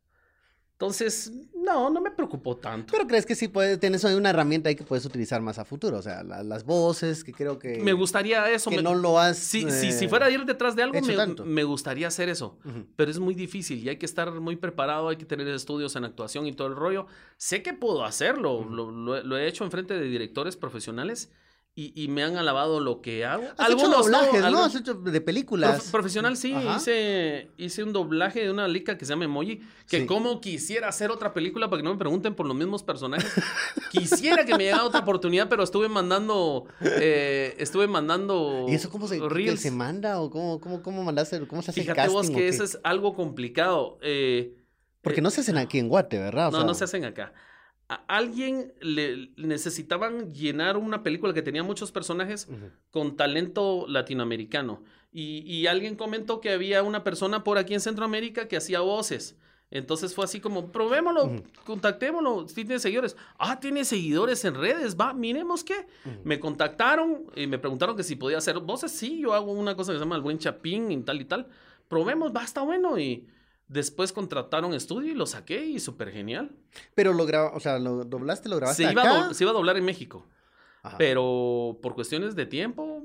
Entonces, no, no me preocupó tanto.
Pero crees que sí puedes, tienes ahí una herramienta ahí que puedes utilizar más a futuro. O sea, la- las voces, que creo que.
me gustaría eso.
Que
me-
no lo has.
si, si, si
eh,
fuera a ir detrás de algo, me, gustaría hacer eso. Pero es muy difícil y hay que estar muy preparado, hay que tener estudios en actuación y todo el rollo. Sé que puedo hacerlo, lo, lo he- lo he hecho en frente de directores profesionales y, y me han alabado lo que hago.
Has hecho
Algunos no,
doblajes, ¿no? Has hecho de películas.
Prof- profesional sí,
Ajá.
hice, hice un doblaje de una lica que se llama Emoji, que
Sí.
como quisiera hacer otra película para que no me pregunten por los mismos personajes. quisiera que me llegara otra oportunidad, pero estuve mandando, eh, estuve mandando
¿Y eso cómo se,
reels.
se manda? ¿O cómo, cómo, cómo mandaste? ¿Cómo se hace el
Fíjate
casting?
vos que eso es algo complicado. eh,
Porque
eh,
no se hacen aquí en Guate, ¿verdad? O
no,
sea,
no se hacen acá. A alguien le necesitaban llenar una película que tenía muchos personajes con talento latinoamericano. Y, y alguien comentó que había una persona por aquí en Centroamérica que hacía voces. Entonces fue así como, probémoslo,
Ujú.
contactémoslo, si tiene seguidores. Ah, tiene seguidores en redes, va, miremos qué. Me contactaron y me preguntaron que si podía hacer voces. Sí, yo hago una cosa que se llama el buen chapín y tal y tal. Probemos, va, está bueno. Y Después contrataron estudio y lo saqué y súper genial.
Pero lo graba, o sea, lo doblaste, lo grabaste
Se iba, a
acá.
do- se iba a doblar en México,
Ajá,
pero por cuestiones de tiempo,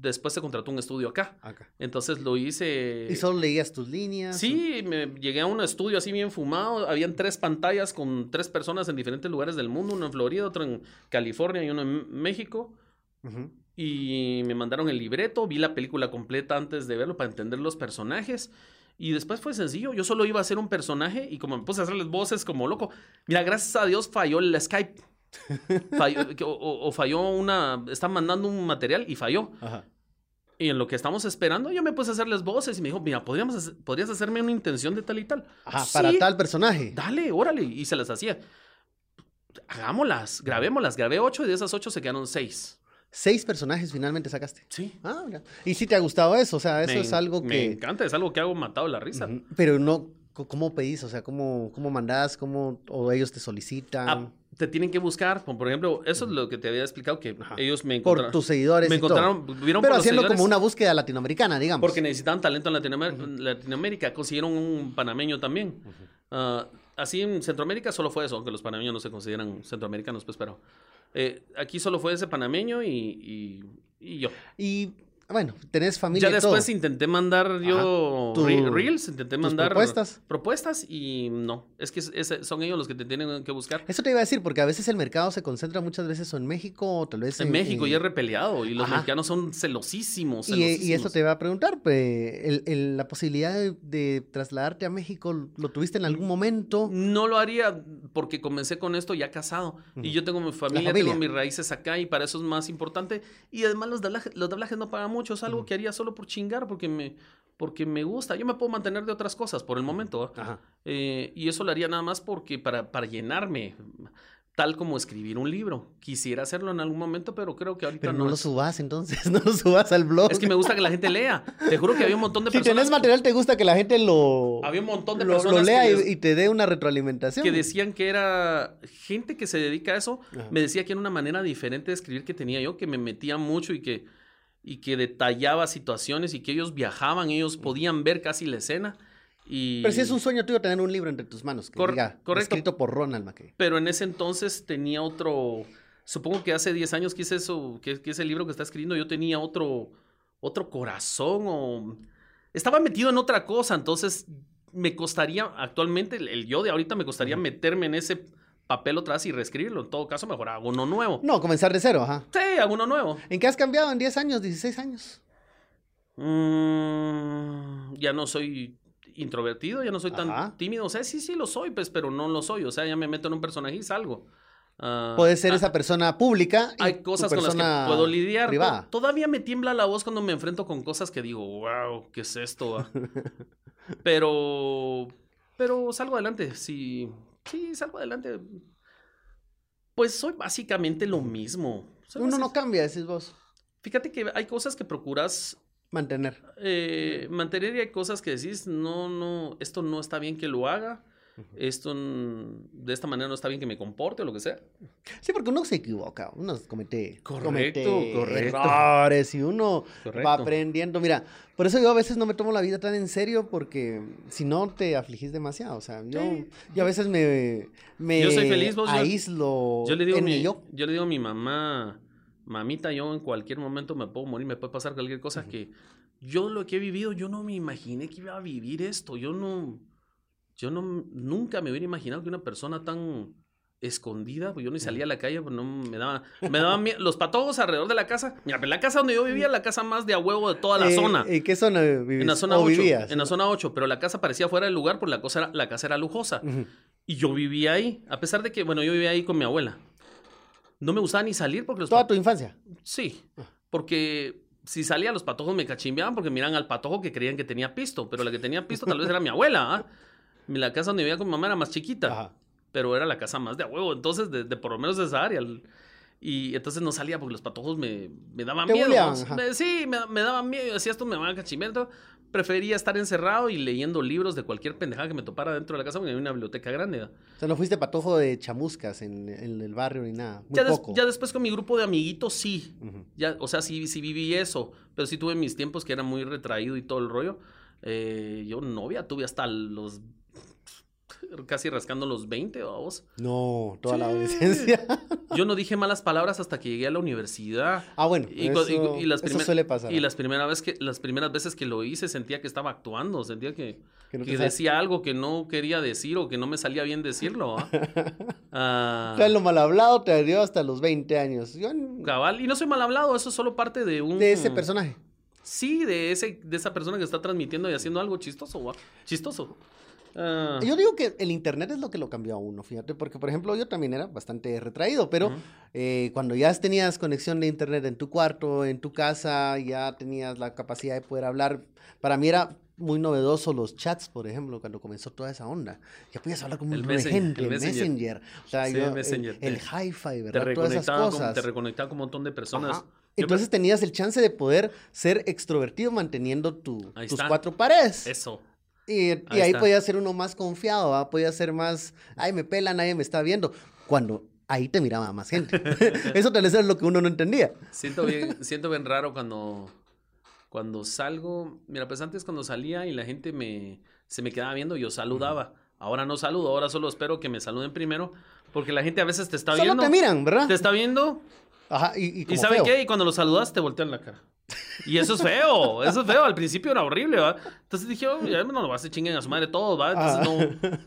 después se contrató un estudio acá.
acá.
Entonces lo hice...
Y solo leías tus líneas.
Sí, me llegué a un estudio así bien fumado. Habían tres pantallas con tres personas en diferentes lugares del mundo, uno en Florida, otro en California y uno en México.
Ujú.
Y me mandaron el libreto, vi la película completa antes de verlo para entender los personajes. Y después fue sencillo, yo solo iba a hacer un personaje y como me puse a hacerles voces como loco. Mira, gracias a Dios falló el Skype. Falló- o, o- o falló una... Están mandando un material y falló.
Ajá.
Y en lo que estamos esperando, yo me puse a hacerles voces y me dijo, mira, podríamos hacer- podrías hacerme una intención de tal y tal.
Ajá,
Sí,
para tal personaje.
Dale, órale. Y se las hacía. Hagámoslas, grabémoslas. Grabé ocho y de esas ocho se quedaron seis.
Seis personajes finalmente sacaste.
Sí.
Ah, mira. Y sí te ha gustado eso, o sea, eso
Me-
es algo
Me
que...
encanta, es algo que hago matado la risa.
Pero no, ¿cómo pedís? O sea, ¿cómo, cómo mandás? ¿Cómo, o ellos te solicitan?
Ah, te tienen que buscar, como por ejemplo, eso es lo que te había explicado, que
Ajá.
ellos me
por
encontraron.
tus seguidores
me
y todo.
encontraron, vieron
Pero
por los
haciendo como una búsqueda latinoamericana, digamos.
Porque necesitaban talento en Latinoamérica, Latinoamérica. Consiguieron un panameño también. Ah, así en Centroamérica solo fue eso, aunque los panameños no se consideran centroamericanos, pues, pero eh, aquí solo fue ese panameño y, y- y yo.
Y, bueno, tenés familia
Ya
y todo.
después intenté mandar yo
Tu-
reels, intenté mandar
propuestas.
propuestas y no. Es que es- es- son ellos los que te tienen que buscar.
Eso te iba a decir, porque a veces el mercado se concentra muchas veces en México o tal vez
En México y es repeleado y los
Ajá.
mexicanos son celosísimos.
Y,
celosísimos.
y eso te iba a preguntar, pues, el- el- la posibilidad de, de trasladarte a México, ¿lo tuviste en algún momento?
No lo haría porque comencé con esto ya casado. Y yo tengo mi familia,
familia.
tengo mis raíces acá y para eso es más importante. Y además los doblajes, los doblajes no pagan mucho, es algo que haría solo por chingar porque me, porque me gusta. Yo me puedo mantener de otras cosas por el momento.
Ajá.
Eh, y eso lo haría nada más porque para, para llenarme, tal como escribir un libro. Quisiera hacerlo en algún momento, pero creo que ahorita
Pero
no.
no lo subas entonces, no lo subas al blog.
Es que me gusta que la gente lea. Te juro que había un montón de
si
personas.
tenés material, te gusta que la gente lo,
Había un montón de
lo, lo
personas
lea
que
y-
les-
y, te dé una retroalimentación.
que decían que era gente que se dedica a eso,
Ajá.
me decía que era una manera diferente de escribir que tenía yo, que me metía mucho y que, y que detallaba situaciones y que ellos viajaban, ellos podían ver casi la escena. Y...
Pero si es un sueño tuyo tener un libro entre tus manos, que
Cor-
diga,
correcto.
escrito por Ronald McKay.
Pero en ese entonces tenía otro, supongo que hace 10 años que hice eso, que, que ese libro que está escribiendo, yo tenía otro, otro corazón o... Estaba metido en otra cosa, entonces me costaría, actualmente, el, el yo de ahorita me costaría meterme en ese papel otra vez y reescribirlo. En todo caso, mejor hago uno nuevo.
No, comenzar de cero, ajá.
Sí, hago uno nuevo.
¿En qué has cambiado en 10 años, 16 años?
Mm, ya no soy introvertido, ya no soy tan
Ajá.
tímido. O sea, sí, sí lo soy, pues, pero no lo soy. O sea, ya me meto en un personaje y salgo.
Puedes ser
ah,
esa persona pública y
Hay cosas con las que puedo lidiar.
Privada.
Todavía me tiembla la voz cuando me enfrento con cosas que digo, wow, ¿qué es esto? ah?" pero, pero salgo adelante. Sí, sí, salgo adelante. Pues soy básicamente lo mismo. Soy
Uno no cambia, decís vos.
Fíjate que hay cosas que procuras
Mantener.
eh, mantener y hay cosas que decís, no, no, esto no está bien que lo haga, esto de esta manera no está bien que me comporte o lo que sea.
Sí, porque uno se equivoca, uno comete,
Correcto,
comete
correcto.
errores y uno
Correcto.
va aprendiendo. Mira, por eso yo a veces no me tomo la vida tan en serio porque si no te afligís demasiado. O sea, yo,
Sí.
yo a veces me, me
Yo soy feliz, vos, yo-
aíslo
Yo le digo
en
mi,
yo
le digo a mi mamá, mamita, yo en cualquier momento me puedo morir, me puede pasar cualquier cosa que yo lo que he vivido, yo no me imaginé que iba a vivir esto, yo no, yo no, nunca me hubiera imaginado que una persona tan escondida, pues yo ni salía a la calle, pues no me daba, me daban miedo, los patojos alrededor de la casa, mira, pues la casa donde yo vivía, la casa más de a huevo de toda la
Eh,
zona.
¿En qué zona vivís?
En la zona
¿O
8,
vivías?
en la zona 8, pero la casa parecía fuera del lugar porque la, cosa era- la casa era lujosa. Y yo vivía ahí, a pesar de que, bueno, yo vivía ahí con mi abuela. No me gustaba ni salir porque los
Toda tu infancia.
Sí, porque si salía los patojos me cachimbeaban porque miran al patojo que creían que tenía pisto, pero la que tenía pisto tal vez era mi abuela. ¿ah? La casa donde vivía con mi mamá era más chiquita,
Ajá.
pero era la casa más de a huevo, entonces de, de por lo menos de esa área. Y entonces no salía porque los patojos me, me daban miedo. sí, me, me daban miedo. Yo decía, esto me van a cachimbear. Prefería estar encerrado y leyendo libros de cualquier pendejada que me topara dentro de la casa porque había una biblioteca grande. ¿ah?
O sea, no fuiste patojo de chamuscas en, en el barrio ni nada. Muy
Ya, des-
poco.
ya después con mi grupo de amiguitos sí. Ya, o sea, sí, sí viví eso, pero sí tuve mis tiempos que era muy retraído y todo el rollo. Eh, yo novia tuve hasta los. Casi rascando los 20, vamos.
No, toda la adolescencia.
Yo no dije malas palabras hasta que llegué a la universidad.
Ah, bueno,
Y,
eso,
y las
eso suele pasar.
Y las, primera vez que, las primeras veces que lo hice sentía que estaba actuando, sentía que,
Que no te
que
sabes-
decía algo que no quería decir o que no me salía bien decirlo. ¿ah? Ah,
O sea, lo mal hablado te dio hasta los 20 años. Yo,
cabal, y no soy mal hablado, eso es solo parte de un...
de ese personaje.
Sí, de, ese, de esa persona que está transmitiendo y haciendo algo chistoso, ¿va? Chistoso. Ah,
Yo digo que el internet es lo que lo cambió a uno, fíjate, porque por ejemplo yo también era bastante retraído, pero
Ujú.
eh, cuando ya tenías conexión de internet en tu cuarto, en tu casa, ya tenías la capacidad de poder hablar, para mí era muy novedoso los chats, por ejemplo, cuando comenzó toda esa onda. Ya podías hablar con un
El
de
Messenger,
gente,
el
el
Messenger.
O sea,
Sí,
yo,
el
el,
Messenger,
el
te-
hi-fi,
te
¿verdad? Todas esas
reconectaba, con,
cosas.
te reconectaba con un montón de personas.
Ajá.
Me-
Entonces tenías el chance de poder ser extrovertido manteniendo tu- tus cuatro paredes.
Eso.
Y, y
Ahí
ahí,
está.
podía ser uno más confiado, ¿va? podía ser más, ay, me pela, nadie me está viendo. Cuando ahí te miraba más gente. Eso tal vez es lo que uno no entendía.
Siento bien, siento bien raro cuando, cuando salgo. Mira, pues antes cuando salía y la gente me, se me quedaba viendo, yo saludaba. Ahora no saludo, ahora solo espero que me saluden primero, porque la gente a veces te está
Solo
viendo.
te miran, ¿verdad?
Te está viendo
Ajá, y, y,
y
como
¿saben
feo.
qué? Y cuando lo saludas te voltean la cara. Y eso es feo, eso es feo. Al principio era horrible, ¿va? Entonces dije, oh, ya no lo vas a chinguen a su madre todos, ¿va? Entonces no.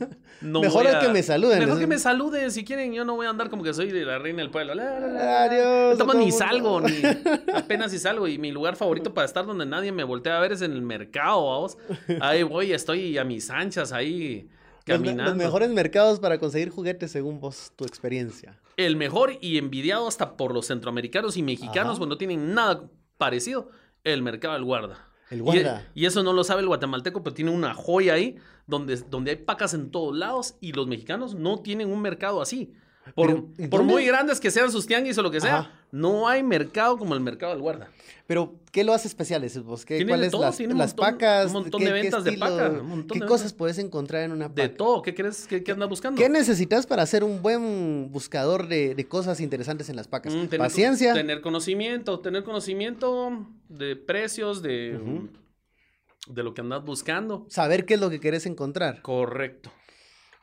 no
Mejor
voy
es que me saluden,
Mejor que me saluden, si quieren. Yo no voy a andar como que soy la reina del pueblo. La, la, la.
Adiós.
No,
a
ni salgo, ni apenas si salgo. Y mi lugar favorito para estar donde nadie me voltea a ver es en el mercado, vamos. Ahí voy, estoy a mis anchas ahí
Los,
caminando.
los mejores mercados para conseguir juguetes según vos, tu experiencia.
El mejor y envidiado hasta por los centroamericanos y mexicanos,
Ajá.
cuando no tienen nada parecido, el mercado del guarda.
El
Y-
guarda.
Y, eso no lo sabe el guatemalteco, pero tiene una joya ahí donde, donde hay pacas en todos lados y los mexicanos no tienen un mercado así. Por, muy grandes que sean sus tianguis o lo que sea,
Ajá.
no hay mercado como el mercado del guarda.
Pero, ¿qué lo hace especial vos? ¿Qué, ¿Cuáles
todo,
las, las
montón-
pacas?
un montón
¿Qué-
de
qué
ventas de
estilo?
paca, un montón
¿Qué
de
cosas
ventas.
puedes encontrar en una paca?
De todo, ¿qué crees que andas buscando?
¿Qué necesitas para ser un buen buscador de, de cosas interesantes en las pacas?
Mm, tener-
Paciencia.
Tener conocimiento, tener conocimiento de precios, de, de lo que andas buscando.
Saber qué es lo que quieres encontrar.
Correcto.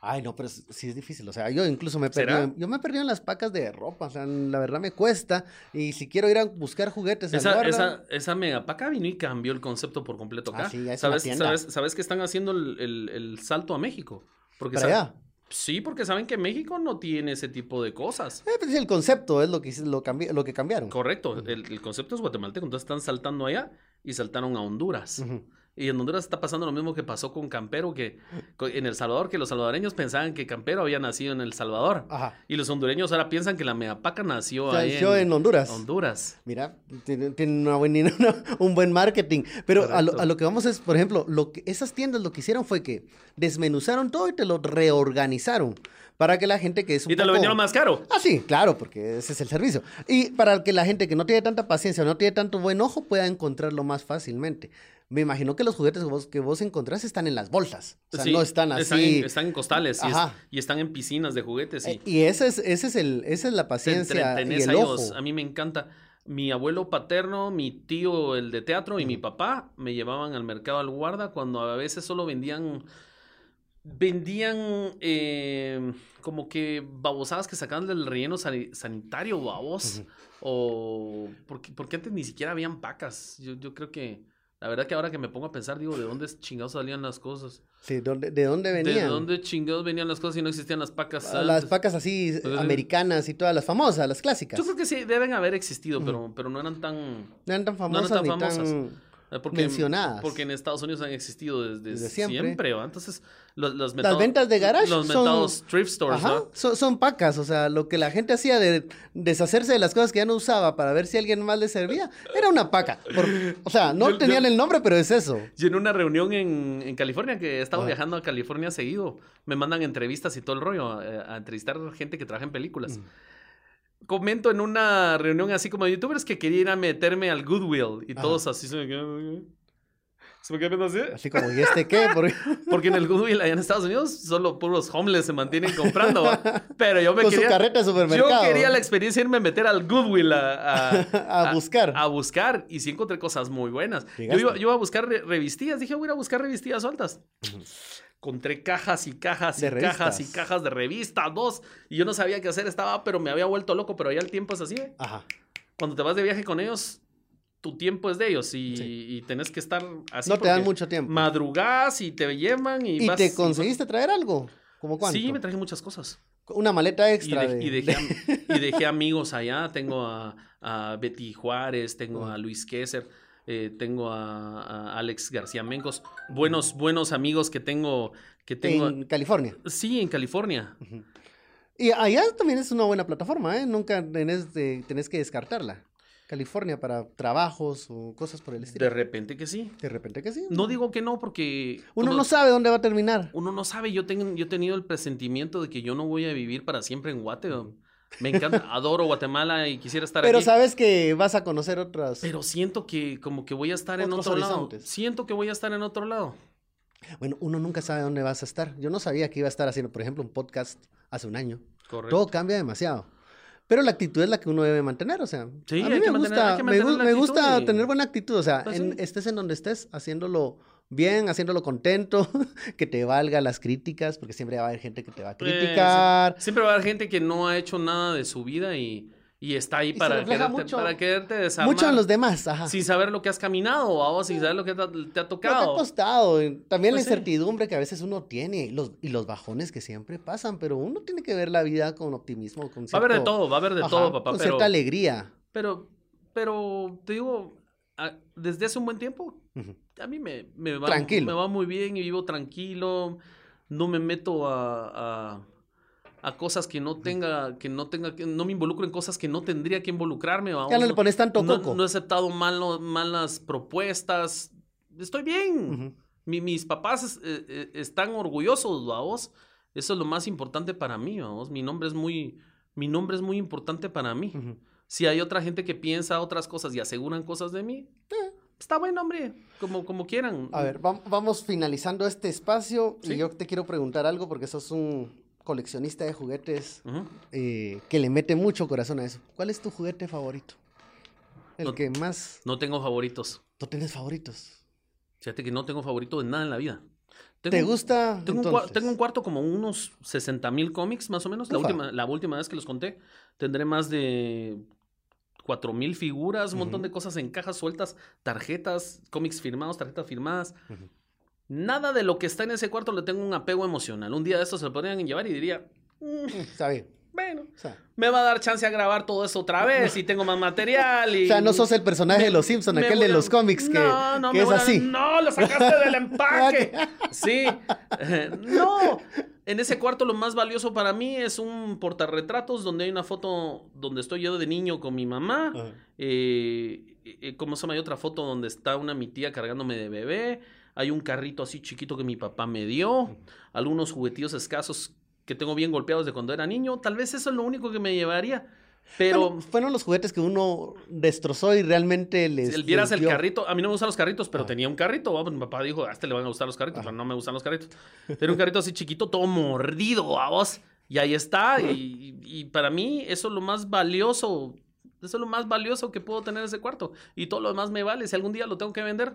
Ay, no, pero sí es difícil. O sea, yo incluso me en- Yo me he perdido en las pacas de ropa. O sea, la verdad me cuesta. Y si quiero ir a buscar juguetes
Esa,
guarda,
esa, esa megapaca vino y cambió el concepto por completo acá.
Ah, sí, ya es
¿Sabes, sabes, sabes que están haciendo el, el- el salto a México? Porque
para allá.
Sí, porque saben que México no tiene ese tipo de cosas.
Eh, pues, el concepto es lo que, lo, cambi- lo que cambiaron.
Correcto, el, el concepto es guatemalteco, entonces están saltando allá y saltaron a Honduras.
Ujú.
Y en Honduras está pasando lo mismo que pasó con Campero, que en El Salvador, que los salvadoreños pensaban que Campero había nacido en El Salvador.
Ajá.
Y los hondureños ahora piensan que la megapaca nació ahí
Nació en Honduras.
Honduras.
Mira, tiene, tiene una buena, una- un buen marketing. Pero a lo,
Correcto.
a lo que vamos es, por ejemplo, lo que, esas tiendas lo que hicieron fue que desmenuzaron todo y te lo reorganizaron para que la gente que es un
Y te lo vendieron más caro.
Ah, sí, claro, porque ese es el servicio. Y para que la gente que no tiene tanta paciencia no tiene tanto buen ojo pueda encontrarlo más fácilmente. Me imagino que los juguetes que vos, que vos encontrás están en las bolsas. O sea,
Sí,
no están así.
Están en, están en costales y, es-
Ajá.
y están en piscinas de juguetes. Y
Eh, y ese es, ese es el, esa es la
te
paciencia y el
a
ojo.
ellos. A mí me encanta. Mi abuelo paterno, mi tío, el de teatro, y mi papá me llevaban al mercado al guarda cuando a veces solo vendían. Vendían eh, como que babosadas que sacaban del relleno sani- sanitario, babos. O. Porque, porque antes ni siquiera habían pacas. Yo, yo creo que. La verdad que ahora que me pongo a pensar, digo, ¿de dónde chingados salían las cosas?
Sí, ¿dónde- ¿de dónde venían?
¿De dónde chingados venían las cosas si no existían las pacas?
Ah, Las pacas así
Pues, eh,
americanas y todas las famosas, las clásicas.
Yo creo que sí, deben haber existido, pero, pero no eran tan...
No eran tan
eran
famosas
tan famosas.
tan...
eh, Porque,
Mencionadas.
Porque en Estados Unidos han existido desde,
Desde
siempre.
siempre.
Entonces, los, los
Las ventas de garage
Los
son-
metados thrift stores,
Ajá,
¿va?
son, son pacas, o sea, lo que la gente hacía de deshacerse de las cosas que ya no usaba para ver si a alguien más le servía, era una paca. Por- o sea, no
Yo-
tenían
yo-
el nombre, pero es eso.
Yo en una reunión en, en California, que he estado
Ajá.
viajando a California seguido, me mandan entrevistas y todo el rollo, eh, a, entrevistar gente que trabaja en películas.
Mm.
Comento en una reunión así como de youtubers que quería ir a meterme al Goodwill y
Ajá.
todos así se me quedan, Se me así.
Así como, ¿y este qué? Porque-
Porque en el Goodwill allá en Estados Unidos solo puros homeless se mantienen comprando. ¿va? Pero yo me
Con su
quería...
carreta de supermercado.
Yo quería la experiencia de irme a meter al Goodwill a, a,
A buscar.
A, buscar. Y sí encontré cosas muy buenas. Yo iba, yo iba a buscar re- revistillas. Dije, voy a ir a buscar revistillas sueltas. Encontré cajas y cajas y cajas y cajas de revistas, dos. Y yo no sabía qué hacer. Estaba, pero me había vuelto loco. Pero ya el tiempo es así, ¿eh?
Ajá.
Cuando te vas de viaje con ellos, tu tiempo es de ellos. Y,
Sí.
y tenés que estar así.
no te dan mucho tiempo.
Madrugás y te llevan y,
¿Y
vas-
te conseguiste traer algo? ¿Cómo cuánto?
Sí, me traje muchas cosas.
Una maleta
Y,
extra.
de-
de-
y dejé, am- y dejé amigos allá. Tengo a, a Betty Juárez, tengo a Luis Kesser, eh, tengo a, a Alex García Mencos. Buenos, buenos amigos que tengo. Que tengo
en California.
Sí, en California.
Y allá también es una buena plataforma, ¿eh? Nunca tenés, de- tenés que descartarla. California para trabajos o cosas por el estilo.
De repente que sí.
De repente que sí.
No digo que no, porque.
Uno no sabe dónde va a terminar.
Uno no sabe. Yo, tengo, yo he tenido el presentimiento de que yo no voy a vivir para siempre en Guate. Me encanta, adoro Guatemala y quisiera estar
Pero
aquí.
sabes que vas a conocer otras.
Pero siento que como que voy a estar en otro lado. Siento que voy a estar en otro lado.
Bueno, uno nunca sabe dónde vas a estar. Yo no sabía que iba a estar haciendo, por ejemplo, un podcast hace un año.
Correcto.
Todo cambia demasiado. Pero la actitud es la que uno debe mantener, o sea,
Sí,
a mí me
mantener-
gusta, me, gusta tener buena actitud, o sea,
Pues
en- estés en donde estés, haciéndolo bien, haciéndolo contento, que te valga las críticas, porque siempre va a haber gente que te va a
Eh,
criticar.
Siempre va a haber gente que no ha hecho nada de su vida y, y está ahí
Y
para quererte,
mucho-
para quererte desarmar.
Mucho en los demás, ajá.
Sin saber lo que has caminado o vos, sin saber lo que te, ha- te ha
Lo que ha
tocado.
costado, también
Pues
la
sí.
incertidumbre que a veces uno tiene y los, y los bajones que siempre pasan, pero uno tiene que ver la vida con optimismo, con
Va a haber de
cierto-
todo, va a haber de
ajá,
todo, papá.
con
Pero,
cierta alegría.
pero, pero te digo, desde hace un buen tiempo,
Ujú.
A mí me, me va,
Tranquilo.
me va muy bien y vivo tranquilo. No me meto a, a, a cosas que no tenga, que no tenga, que no me involucro en cosas que no tendría que involucrarme.
Ya
vamos,
no le pones tanto coco.
no he aceptado malo- malas propuestas. Estoy bien. Mi- mis papás eh, eh, están orgullosos, vos. Eso es lo más importante para mí, vamos. Mi nombre es muy, mi nombre es muy importante para mí.
Ujú.
Si hay otra gente que piensa otras cosas y aseguran cosas de mí, eh, está bueno, hombre. Como, como quieran.
A ver, vam- vamos finalizando este espacio
Sí.
y yo te quiero preguntar algo porque sos un coleccionista de juguetes eh, que le mete mucho corazón a eso. ¿Cuál es tu juguete favorito? El
No-
que más
No tengo favoritos.
no tienes favoritos.
Fíjate que no tengo favorito de nada en la vida. Tengo
¿Te gusta?
Tengo un, tengo un cuarto como unos 60 mil cómics, más o menos. La última, la última vez que los conté, tendré más de 4 mil figuras, un montón
Ujú.
de cosas en cajas sueltas, tarjetas, cómics firmados, tarjetas firmadas.
Ujú.
Nada de lo que está en ese cuarto le tengo un apego emocional. Un día de estos se lo podrían llevar y diría, "Mm,
Está bien.
bueno,
O sea,
me va a dar chance a grabar todo eso otra vez y tengo más material. Y,
o sea, no sos el personaje
me-
de los Simpsons, aquel de
a-
los cómics que,
No, no,
que es
a-
así.
No, lo sacaste del empaque. Sí. No. En ese cuarto lo más valioso para mí es un portarretratos donde hay una foto donde estoy yo de niño con mi mamá. Eh, eh, ¿Cómo se llama? Hay otra foto donde está una mi tía cargándome de bebé. Hay un carrito así chiquito que mi papá me dio. Algunos juguetillos escasos que tengo bien golpeados de cuando era niño. Tal vez eso es lo único que me llevaría. Pero
Bueno, fueron los juguetes que uno destrozó y realmente les.
si el- vieras
les
el carrito, a mí no me gustan los carritos, pero tenía un carrito. Mi papá dijo, a este le van a gustar los carritos, pero no me gustan los carritos. Tenía un carrito así chiquito, todo mordido, a vos. Y ahí está. Y, y para mí, eso es lo más valioso. Eso es lo más valioso que puedo tener en ese cuarto. Y todo lo demás me vale. Si algún día lo tengo que vender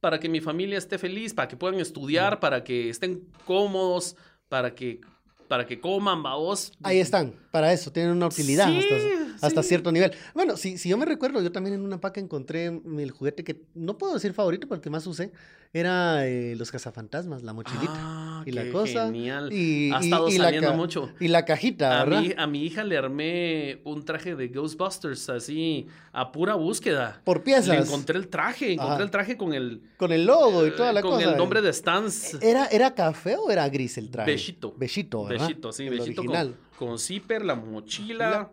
para que mi familia esté feliz, para que puedan estudiar, para que estén cómodos, para que, para que coman, vos.
Ahí están, para eso, tienen una utilidad
Sí,
hasta, hasta
sí.
cierto nivel. Bueno, si, si yo me recuerdo, yo también en una paca encontré el juguete que no puedo decir favorito, pero el que más usé era eh, los cazafantasmas, la mochilita.
Ah,
y la cosa.
Genial.
Y,
ha
y-
estado
y la
saliendo
ca-
mucho.
Y la cajita,
A
¿verdad?
mi, a mi hija le armé un traje de Ghostbusters así a pura búsqueda.
Por piezas.
Le encontré el traje, encontré
Ajá.
el traje con el,
Con el logo y toda la
con
cosa.
el nombre de Stans.
¿Era, ¿Era café o era gris el traje?
Bellito.
Bellito, ¿verdad?
Bellito, sí,
El
Bellito
original.
con, con zipper, la mochila,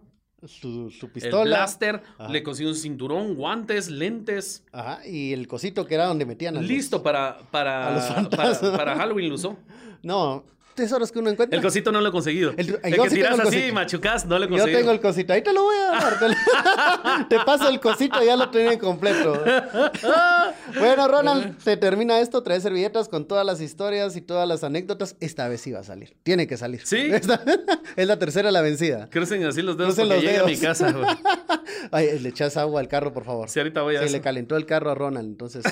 Su, su
el
pistola.
blaster,
Ajá.
le conseguí un cinturón, guantes, lentes.
Ajá, y el cosito que era donde metían a los-
Listo para, para,
a los
para, para Halloween lo usó.
No, tesoros que uno encuentra.
El cosito no lo he conseguido.
El-
El,
yo
que tiras así y machucas, no lo he
Yo
conseguido.
tengo el cosito. Ahí te lo voy a dar. Te, lo- te paso el cosito, ya lo tenía completo. bueno, Ronald, se termina esto. Trae servilletas con todas las historias y todas las anécdotas. Esta vez sí va a salir. Tiene que salir.
¿Sí?
Esta- es la tercera la vencida.
Crucen así los dedos
Crucen los
a mi casa, güey.
Ay, le echas agua al carro, por favor.
Sí, ahorita voy a
Se
eso.
le calentó el carro a Ronald, entonces.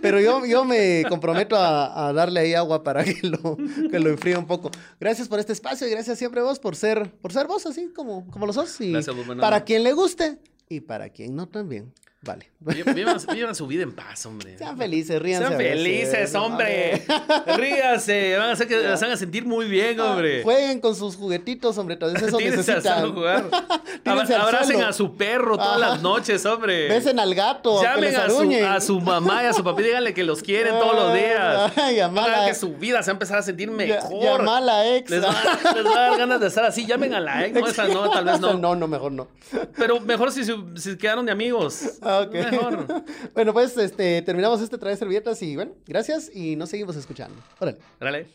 Pero yo, yo me comprometo a, a darle ahí agua para que lo, que lo enfríe un poco. Gracias por este espacio y gracias siempre vos por ser, por ser vos así como, como lo sos. Y
Gracias,
para quien le guste y para quien no también. Vale.
Vi- Vivan, vivan su vida en paz, hombre.
Sean felices, ríanse.
Sean felices, hombre. Ríanse. Van a hacer que se van a sentir muy bien, hombre.
Jueguen con sus juguetitos, hombre. Entonces eso
Tírense
necesitan.
jugar.
Tírense
Abracen a su perro todas
Ajá.
las noches, hombre.
Besen al gato.
Llamen a su, a su mamá y a su papá díganle que los quieren todos los días.
Llamala.
que su vida se va a empezar a sentir mejor.
Llama a la ex.
Les va, les va a dar ganas de estar así. Llamen a la ex. No, esa no, tal vez no.
No, no, mejor no.
Pero mejor si, se- si quedaron de amigos.
Ah, ok.
Mejor.
bueno, pues este, terminamos este trae servilletas y bueno, gracias y nos seguimos escuchando. Órale.
Dale.